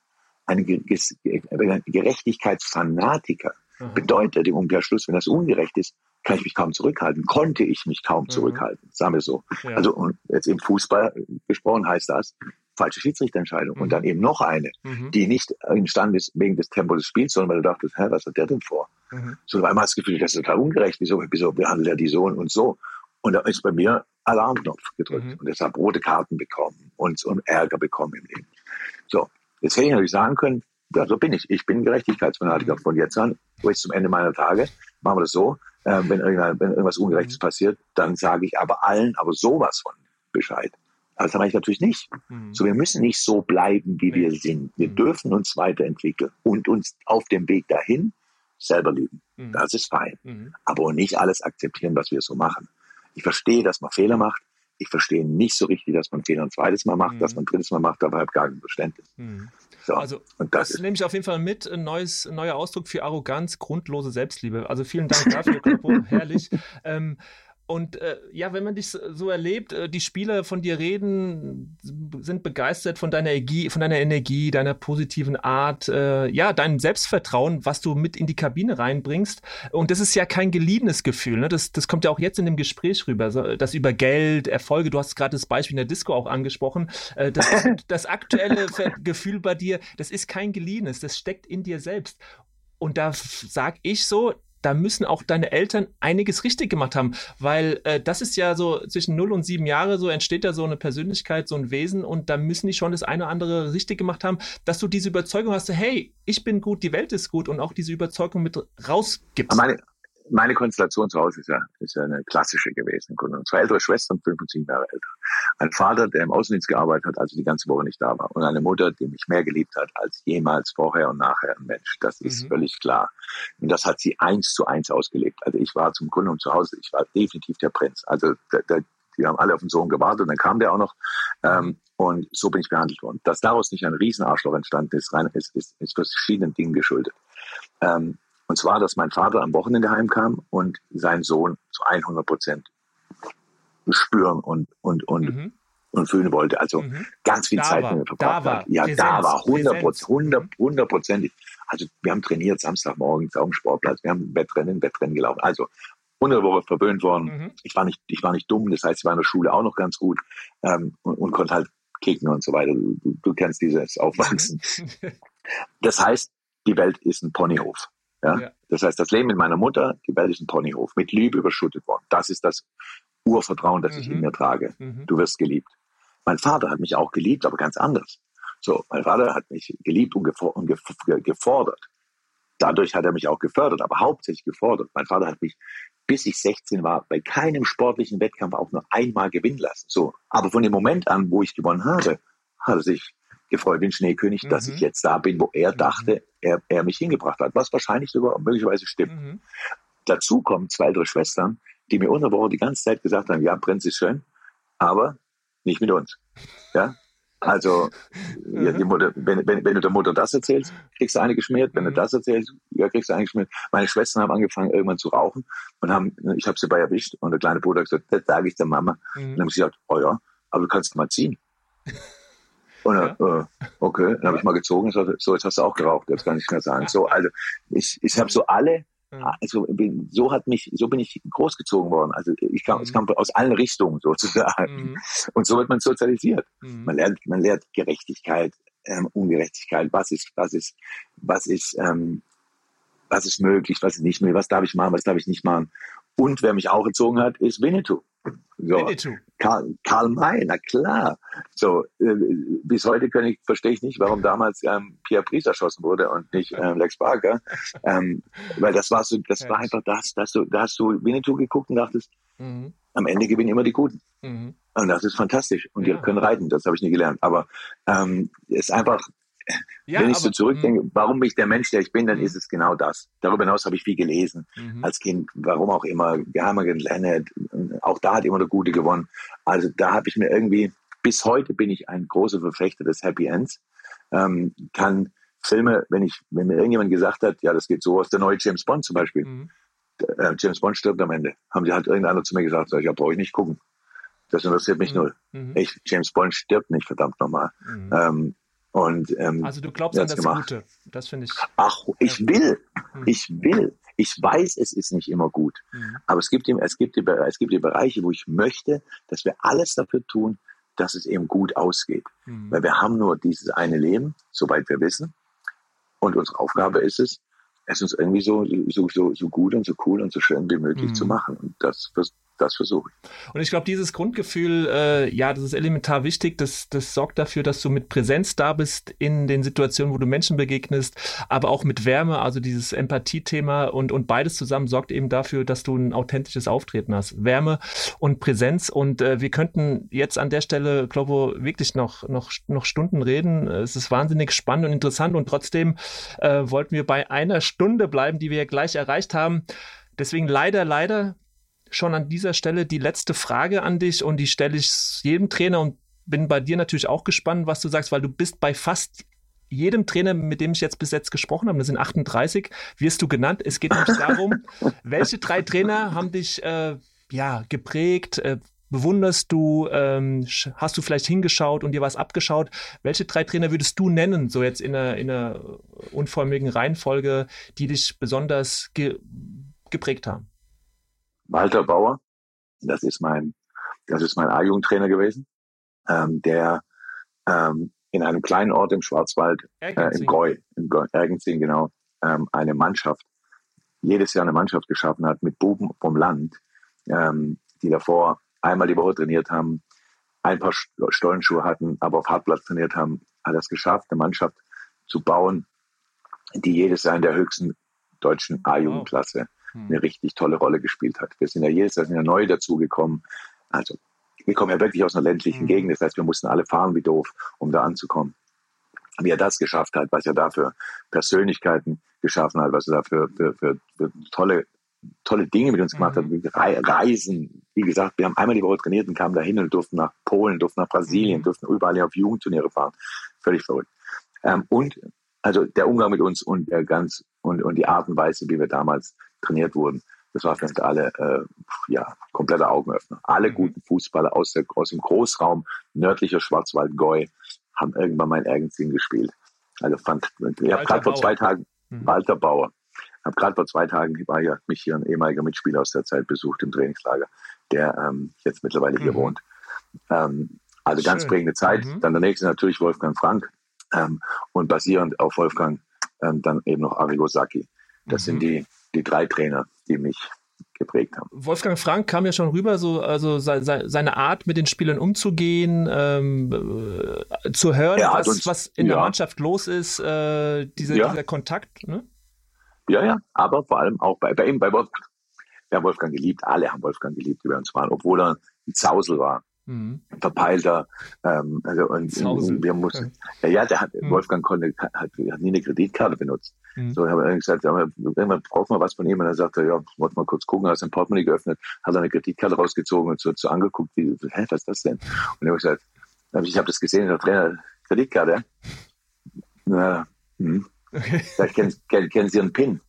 einen Gerechtigkeitsfanatiker. Mhm. Bedeutet im Umkehrschluss, wenn das ungerecht ist, kann ich mich kaum zurückhalten. Konnte ich mich kaum mhm. zurückhalten, sagen wir so. Ja. Also und jetzt im Fußball gesprochen heißt das, falsche Schiedsrichterentscheidung. Mhm. Und dann eben noch eine, mhm. die nicht imstande ist wegen des Tempos des Spiels, sondern weil du dachtest, hä, was hat der denn vor? Mhm. So, weil man das Gefühl, das ist total ungerecht. Wieso, wieso behandelt er die so und so? Und da ist bei mir Alarmknopf gedrückt mhm. und deshalb rote Karten bekommen und, und Ärger bekommen im Leben. So, jetzt hätte ich natürlich sagen können, ja, so bin ich. Ich bin Gerechtigkeitsfanatiker mhm. von jetzt an, bis zum Ende meiner Tage. Machen wir das so. Äh, wenn, wenn, irgendwas Ungerechtes mhm. passiert, dann sage ich aber allen, aber sowas von Bescheid. Also das mache ich natürlich nicht. Mhm. So, wir müssen nicht so bleiben, wie wir sind. Wir mhm. dürfen uns weiterentwickeln und uns auf dem Weg dahin selber lieben. Mhm. Das ist fein. Mhm. Aber nicht alles akzeptieren, was wir so machen. Ich verstehe, dass man Fehler macht. Ich verstehe nicht so richtig, dass man Fehler ein zweites Mal macht, mhm. dass man ein drittes Mal macht, aber habe gar kein Verständnis. Mhm. So, also und das, das nehme ich auf jeden Fall mit. Ein neues, neuer Ausdruck für Arroganz, grundlose Selbstliebe. Also vielen Dank dafür, Kloppo, herrlich. Ähm, und äh, ja, wenn man dich so erlebt, äh, die Spieler von dir reden, sind begeistert von deiner Energie, von deiner Energie, deiner positiven Art, äh, ja, deinem Selbstvertrauen, was du mit in die Kabine reinbringst. Und das ist ja kein geliehenes Gefühl. Ne? Das, das kommt ja auch jetzt in dem Gespräch rüber. So, das über Geld, Erfolge, du hast gerade das Beispiel in der Disco auch angesprochen. Äh, das, das aktuelle Gefühl bei dir, das ist kein geliehenes, das steckt in dir selbst. Und da sag ich so, da müssen auch deine Eltern einiges richtig gemacht haben, weil äh, das ist ja so zwischen 0 und 7 Jahre, so entsteht ja so eine Persönlichkeit, so ein Wesen und da müssen die schon das eine oder andere richtig gemacht haben, dass du diese Überzeugung hast, hey, ich bin gut, die Welt ist gut und auch diese Überzeugung mit rausgibst. Meine, meine Konstellation zu Hause ist ja, ist ja eine klassische gewesen. Zwei ältere Schwestern, fünf und sieben Jahre älter. Ein Vater, der im Außendienst gearbeitet hat, also die ganze Woche nicht da war. Und eine Mutter, die mich mehr geliebt hat als jemals vorher und nachher ein Mensch. Das ist mhm. völlig klar. Und das hat sie eins zu eins ausgelebt. Also ich war zum Grunde und zu Hause, ich war definitiv der Prinz. Also der, der, die haben alle auf den Sohn gewartet und dann kam der auch noch. Ähm, und so bin ich behandelt worden. Dass daraus nicht ein Riesenarschloch entstanden ist, rein, ist, ist, ist verschiedenen Dingen geschuldet. Ähm, und zwar, dass mein Vater am Wochenende heimkam und sein Sohn zu 100 Prozent spüren und, und, und, mhm. und fühlen wollte. Also mhm. ganz viel da Zeit war, mit mir verbracht hat. Ja, Präsenz, da war 100 Prozent, 100 Prozentig. Also wir haben trainiert Samstagmorgens auf dem Sportplatz. Wir haben Wettrennen, Wettrennen gelaufen. Also unter der Woche verwöhnt worden. Mhm. Ich war nicht, ich war nicht dumm. Das heißt, ich war in der Schule auch noch ganz gut ähm, und, und konnte halt kicken und so weiter. Du, du, kennst dieses Aufwachsen. Mhm. das heißt, die Welt ist ein Ponyhof. Ja? ja? Das heißt, das Leben mit meiner Mutter, die Welt ist ein Ponyhof, mit Liebe überschüttet worden. Das ist das Urvertrauen, das mhm. ich in mir trage. Mhm. Du wirst geliebt. Mein Vater hat mich auch geliebt, aber ganz anders. So, mein Vater hat mich geliebt und, gefordert. Dadurch hat er mich auch gefördert, aber hauptsächlich gefordert. Mein Vater hat mich, bis ich 16 war, bei keinem sportlichen Wettkampf auch nur einmal gewinnen lassen. So, aber von dem Moment an, wo ich gewonnen habe, hat er sich gefreut wie ein Schneekönig, mhm. dass ich mhm. jetzt da bin, wo er mhm. dachte, er, er mich hingebracht hat, was wahrscheinlich sogar möglicherweise stimmt. Mhm. Dazu kommen zwei, drei Schwestern, die mir unter Woche die ganze Zeit gesagt haben, ja, Prinz ist schön, aber nicht mit uns. Ja, also, ja, die Mutter, wenn, wenn, wenn du der Mutter das erzählst, kriegst du eine geschmiert. Wenn mhm. du das erzählst, ja, kriegst du eine geschmiert. Meine Schwestern haben angefangen, irgendwann zu rauchen und haben, ich habe sie bei erwischt und der kleine Bruder hat gesagt, das sage ich der Mama. Mhm. Und dann haben sie gesagt, oh ja, aber du kannst mal ziehen. Und dann, ja. äh, okay, dann habe ich mal gezogen sagte, so, jetzt hast du auch geraucht, jetzt kann ich mehr sagen. So, also ich, ich habe so alle, also bin, so hat mich, so bin ich großgezogen worden. Also ich kam, mhm. ich kam aus allen Richtungen sozusagen. Mhm. Und so wird man sozialisiert. Mhm. Man lernt, man lernt Gerechtigkeit, ähm, Ungerechtigkeit, was ist, was ist, was ist, ähm, was ist möglich, was ist nicht möglich, was darf ich machen, was darf ich nicht machen. Und wer mich auch erzogen hat, ist Winnetou. So. Karl, Karl May, na klar. So, äh, bis heute kann ich, verstehe ich nicht, warum damals ähm, Pierre Pries erschossen wurde und nicht ähm, Lex Barker. Ähm, weil das war so, das war einfach das, dass du, da hast du Winnetou geguckt und dachtest, mhm. am Ende gewinnen immer die Guten. Mhm. Und das ist fantastisch. Und ja. die können reiten, das habe ich nie gelernt. Aber ähm, ist einfach, ja, Wenn ich aber, so zurückdenke, mh. warum bin ich der Mensch, der ich bin, dann mh. ist es genau das. Darüber hinaus habe ich viel gelesen. Mhm. Als Kind, warum auch immer, Geheimagent Leonard, auch da hat immer der Gute gewonnen. Also da habe ich mir irgendwie, bis heute bin ich ein großer Verfechter des Happy Ends. Ähm, kann Filme, wenn ich, wenn mir irgendjemand gesagt hat, ja, das geht so aus, der neue James Bond zum Beispiel. Mhm. Äh, James Bond stirbt am Ende. Haben sie halt irgendeiner zu mir gesagt, ja, brauche ich nicht gucken. Das interessiert mich mhm. null. Mhm. Ich, James Bond stirbt nicht, verdammt nochmal. Mhm. Ähm, und, ähm, also du glaubst an das gemacht. Gute. Das finde ich. Ach, ich will. Hm. Ich will. Ich weiß, es ist nicht immer gut. Mhm. Aber es gibt, es, gibt die, es gibt die Bereiche, wo ich möchte, dass wir alles dafür tun, dass es eben gut ausgeht. Mhm. Weil wir haben nur dieses eine Leben, soweit wir wissen. Und unsere Aufgabe ist es, es uns irgendwie so, so, so, so gut und so cool und so schön wie möglich mhm. zu machen. Und das, das versuche ich. Und ich glaube, dieses Grundgefühl, äh, ja, das ist elementar wichtig. Das, das sorgt dafür, dass du mit Präsenz da bist in den Situationen, wo du Menschen begegnest, aber auch mit Wärme, also dieses Empathie-Thema und, und beides zusammen sorgt eben dafür, dass du ein authentisches Auftreten hast. Wärme und Präsenz. Und äh, wir könnten jetzt an der Stelle, glaube wirklich noch, noch, noch Stunden reden. Es ist wahnsinnig spannend und interessant und trotzdem äh, wollten wir bei einer Stunde bleiben, die wir gleich erreicht haben. Deswegen leider, leider schon an dieser Stelle die letzte Frage an dich und die stelle ich jedem Trainer und bin bei dir natürlich auch gespannt, was du sagst, weil du bist bei fast jedem Trainer, mit dem ich jetzt bis jetzt gesprochen habe, das sind 38, wirst du genannt. Es geht nämlich darum, welche drei Trainer haben dich äh, ja geprägt, äh, bewunderst du, ähm, hast du vielleicht hingeschaut und dir was abgeschaut? Welche drei Trainer würdest du nennen, so jetzt in einer, in einer unförmigen Reihenfolge, die dich besonders ge geprägt haben? Walter Bauer, das ist mein, das ist mein A-Jugendtrainer gewesen, ähm, der ähm, in einem kleinen Ort im Schwarzwald, äh, im Gäu, im Gäu, Ergenzing, genau, ähm, eine Mannschaft jedes Jahr eine Mannschaft geschaffen hat mit Buben vom Land, ähm, die davor einmal die Woche trainiert haben, ein paar Stollenschuhe hatten, aber auf Hartplatz trainiert haben, hat es geschafft, eine Mannschaft zu bauen, die jedes Jahr in der höchsten deutschen A-Jugendklasse. Eine richtig tolle Rolle gespielt hat. Wir sind ja jedes Jahr sind neu dazugekommen. Also wir kommen ja wirklich aus einer ländlichen mhm. Gegend, das heißt, wir mussten alle fahren wie doof, um da anzukommen. Wie er das geschafft hat, was er da für Persönlichkeiten geschaffen hat, was er da für, für, für, für tolle tolle Dinge mit uns gemacht hat. Reisen, wie gesagt, wir haben einmal die Woche trainiert und kamen dahin und durften nach Polen, durften nach Brasilien, durften überall auf Jugendturniere fahren. Völlig verrückt. Ähm, und also der Umgang mit uns und der ganz und, und die Art und Weise, wie wir damals trainiert wurden, das war für uns alle äh, ja, kompletter Augenöffner. Alle mhm. guten Fußballer aus, der, aus dem Großraum nördlicher Schwarzwald-Gäu haben irgendwann mein Ergenzin gespielt. Also fand, ich habe gerade vor zwei Tagen mhm. Walter Bauer. habe gerade vor zwei Tagen war ja mich hier ein ehemaliger Mitspieler aus der Zeit besucht im Trainingslager, der ähm, jetzt mittlerweile hier mhm. wohnt. Ähm, also Schön. ganz prägende Zeit. Mhm. Dann der nächste natürlich Wolfgang Frank ähm, und basierend auf Wolfgang ähm, dann eben noch Arrigo Sacchi. Das mhm. sind die, die drei Trainer, die mich geprägt haben. Wolfgang Frank kam ja schon rüber, so also seine Art mit den Spielern umzugehen, ähm, äh, zu hören, was, uns, was in ja. der Mannschaft los ist, äh, diese, ja. dieser Kontakt. Ne? Ja, ja, aber vor allem auch bei, bei ihm, bei Wolfgang. Wir haben Wolfgang geliebt, alle haben Wolfgang geliebt, die bei uns waren, obwohl er ein Zausel war. Mhm. Verpeilter. Ähm, also und, und wir mussten, ja, ja, der hat, mhm. Wolfgang konnte, hat, hat nie eine Kreditkarte benutzt. Mhm. So, ich habe gesagt, irgendwann braucht man was von ihm. Und er sagte, ja, wollte mal kurz gucken, hat sein Portemonnaie geöffnet, hat eine Kreditkarte rausgezogen und so, so angeguckt, wie, hä, was ist das denn? Und ich habe gesagt, ich habe das gesehen, der Trainer, Kreditkarte. Na, hm. Okay. Vielleicht kennen, kennen, kennen Sie einen PIN?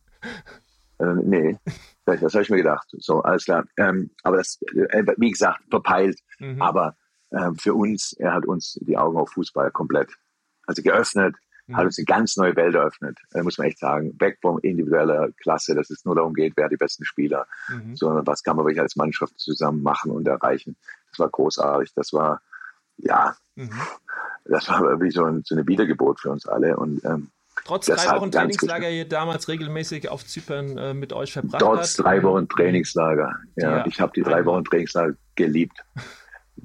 Äh, nee. Das habe ich mir gedacht. So, alles klar. Ähm, aber das, äh, wie gesagt, verpeilt. Mhm. Aber äh, für uns, er hat uns die Augen auf Fußball komplett, also geöffnet, mhm. hat uns eine ganz neue Welt eröffnet, äh, muss man echt sagen. Weg vom individueller Klasse, dass es nur darum geht, wer die besten Spieler, mhm. sondern was kann man wirklich als Mannschaft zusammen machen und erreichen. Das war großartig. Das war, ja, mhm. das war wie so, ein, so eine Wiedergeburt für uns alle. Und ähm, Trotz drei Wochen Trainingslager hier damals regelmäßig auf Zypern äh, mit euch verbracht Trotz hat. drei Wochen Trainingslager. Ja, ja. ich habe die drei Wochen Trainingslager geliebt,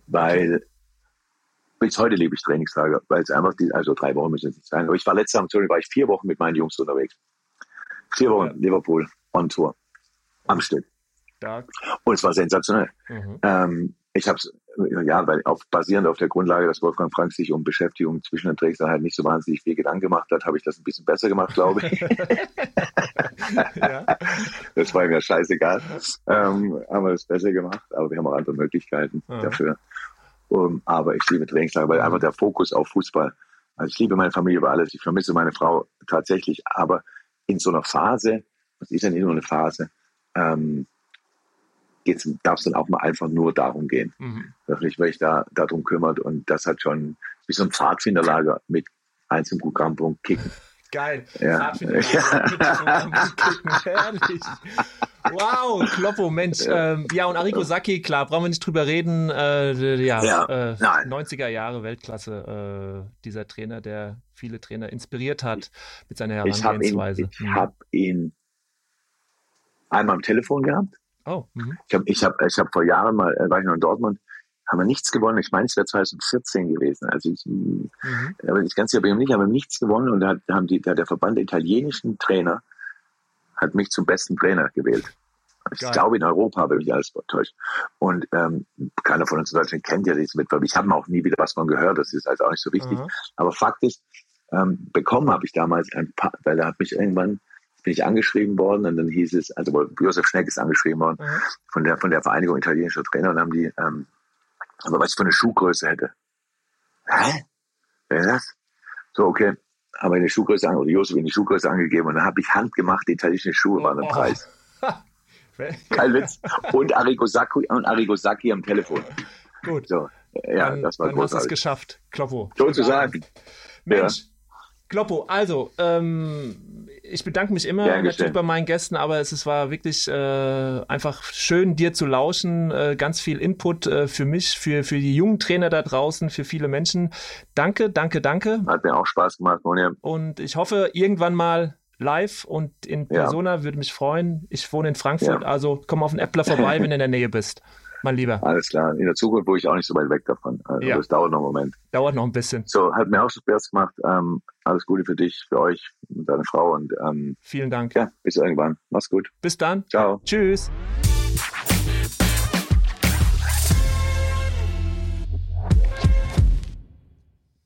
weil bis heute liebe ich Trainingslager, weil es einfach die, also drei Wochen müssen es nicht sein. Aber ich war letztes Jahr war ich vier Wochen mit meinen Jungs unterwegs. Vier Wochen ja. Liverpool on Tour am Stück. Stark. Und es war sensationell. Mhm. Ähm, ich habe es, ja, weil auf, basierend auf der Grundlage, dass Wolfgang Frank sich um Beschäftigung zwischen den Trägern halt nicht so wahnsinnig viel Gedanken gemacht hat, habe ich das ein bisschen besser gemacht, glaube ich. ja. Das war mir scheißegal. Ähm, haben wir das besser gemacht, aber wir haben auch andere Möglichkeiten ja. dafür. Um, aber ich liebe Trainingslager, weil einfach der Fokus auf Fußball. Also ich liebe meine Familie über alles. Ich vermisse meine Frau tatsächlich, aber in so einer Phase, das ist ja nicht nur eine Phase, ähm, darf es dann auch mal einfach nur darum gehen. Mhm. Wirklich, weil ich da darum kümmert und das hat schon wie so ein Pfadfinderlager mit einzelnen Programmpunkt kicken. Geil. Ja. Wow, Kloppo, Mensch. Ja, ähm, ja und Arrigo Sacchi, klar, brauchen wir nicht drüber reden. Äh, ja, ja äh, 90er Jahre Weltklasse, äh, dieser Trainer, der viele Trainer inspiriert hat mit seiner Herangehensweise. Ich habe ihn, ich hab ihn einmal am Telefon gehabt Oh. Mhm. Ich habe ich hab, ich hab vor Jahren mal, äh, war ich noch in Dortmund, haben wir nichts gewonnen. Ich meine, es wäre 2014 gewesen. Also ich, mhm. aber ich ganz sicher bin nicht, haben wir nichts gewonnen und da haben die, da der Verband der italienischen Trainer hat mich zum besten Trainer gewählt. Ich Geil. glaube, in Europa habe ich mich alles täuscht. Und ähm, keiner von uns in Deutschland kennt ja diesen Wettbewerb. Ich habe auch nie wieder was von gehört, das ist also auch nicht so wichtig. Mhm. Aber Fakt ist, ähm, bekommen habe ich damals ein paar, weil da hat mich irgendwann bin ich angeschrieben worden und dann hieß es, also Josef Schneck ist angeschrieben worden mhm. von der von der Vereinigung italienischer Trainer und haben die, ähm, aber was ich für eine Schuhgröße hätte. Hä? Wer ist das? So, okay. Haben wir eine Schuhgröße an, oder Josef in die Schuhgröße angegeben und dann habe ich handgemachte italienische Schuhe, oh, waren im Preis. Kein Witz. Und Arrigo Sacchi, und Arrigo Sacchi am Telefon. Gut. So, ja, dann, das war dann großartig. hast du es geschafft, Kloppo. Sozusagen. Mensch, ja. Kloppo, also, ähm, ich bedanke mich immer Gern natürlich bei meinen Gästen, aber es, es war wirklich äh, einfach schön, dir zu lauschen. Äh, ganz viel Input äh, für mich, für, für die jungen Trainer da draußen, für viele Menschen. Danke, danke, danke. Hat mir auch Spaß gemacht, Monja. Und ich hoffe, irgendwann mal live und in Ja. Persona, würde mich freuen. Ich wohne in Frankfurt, Ja. also komm auf den Äppler vorbei, wenn du in der Nähe bist. Mein Lieber, Alles klar. In der Zukunft wohne ich auch nicht so weit weg davon. Also Ja. das dauert noch einen Moment. dauert noch ein bisschen. So, hat mir auch Spaß gemacht. Ähm, alles Gute für dich, für euch und deine Frau und ähm, Vielen Dank. ja, bis irgendwann. Mach's gut. Bis dann. Ciao. Tschüss.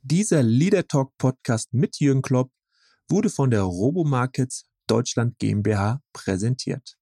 Dieser Leader Talk Podcast mit Jürgen Klopp wurde von der Robo Markets Deutschland GmbH präsentiert.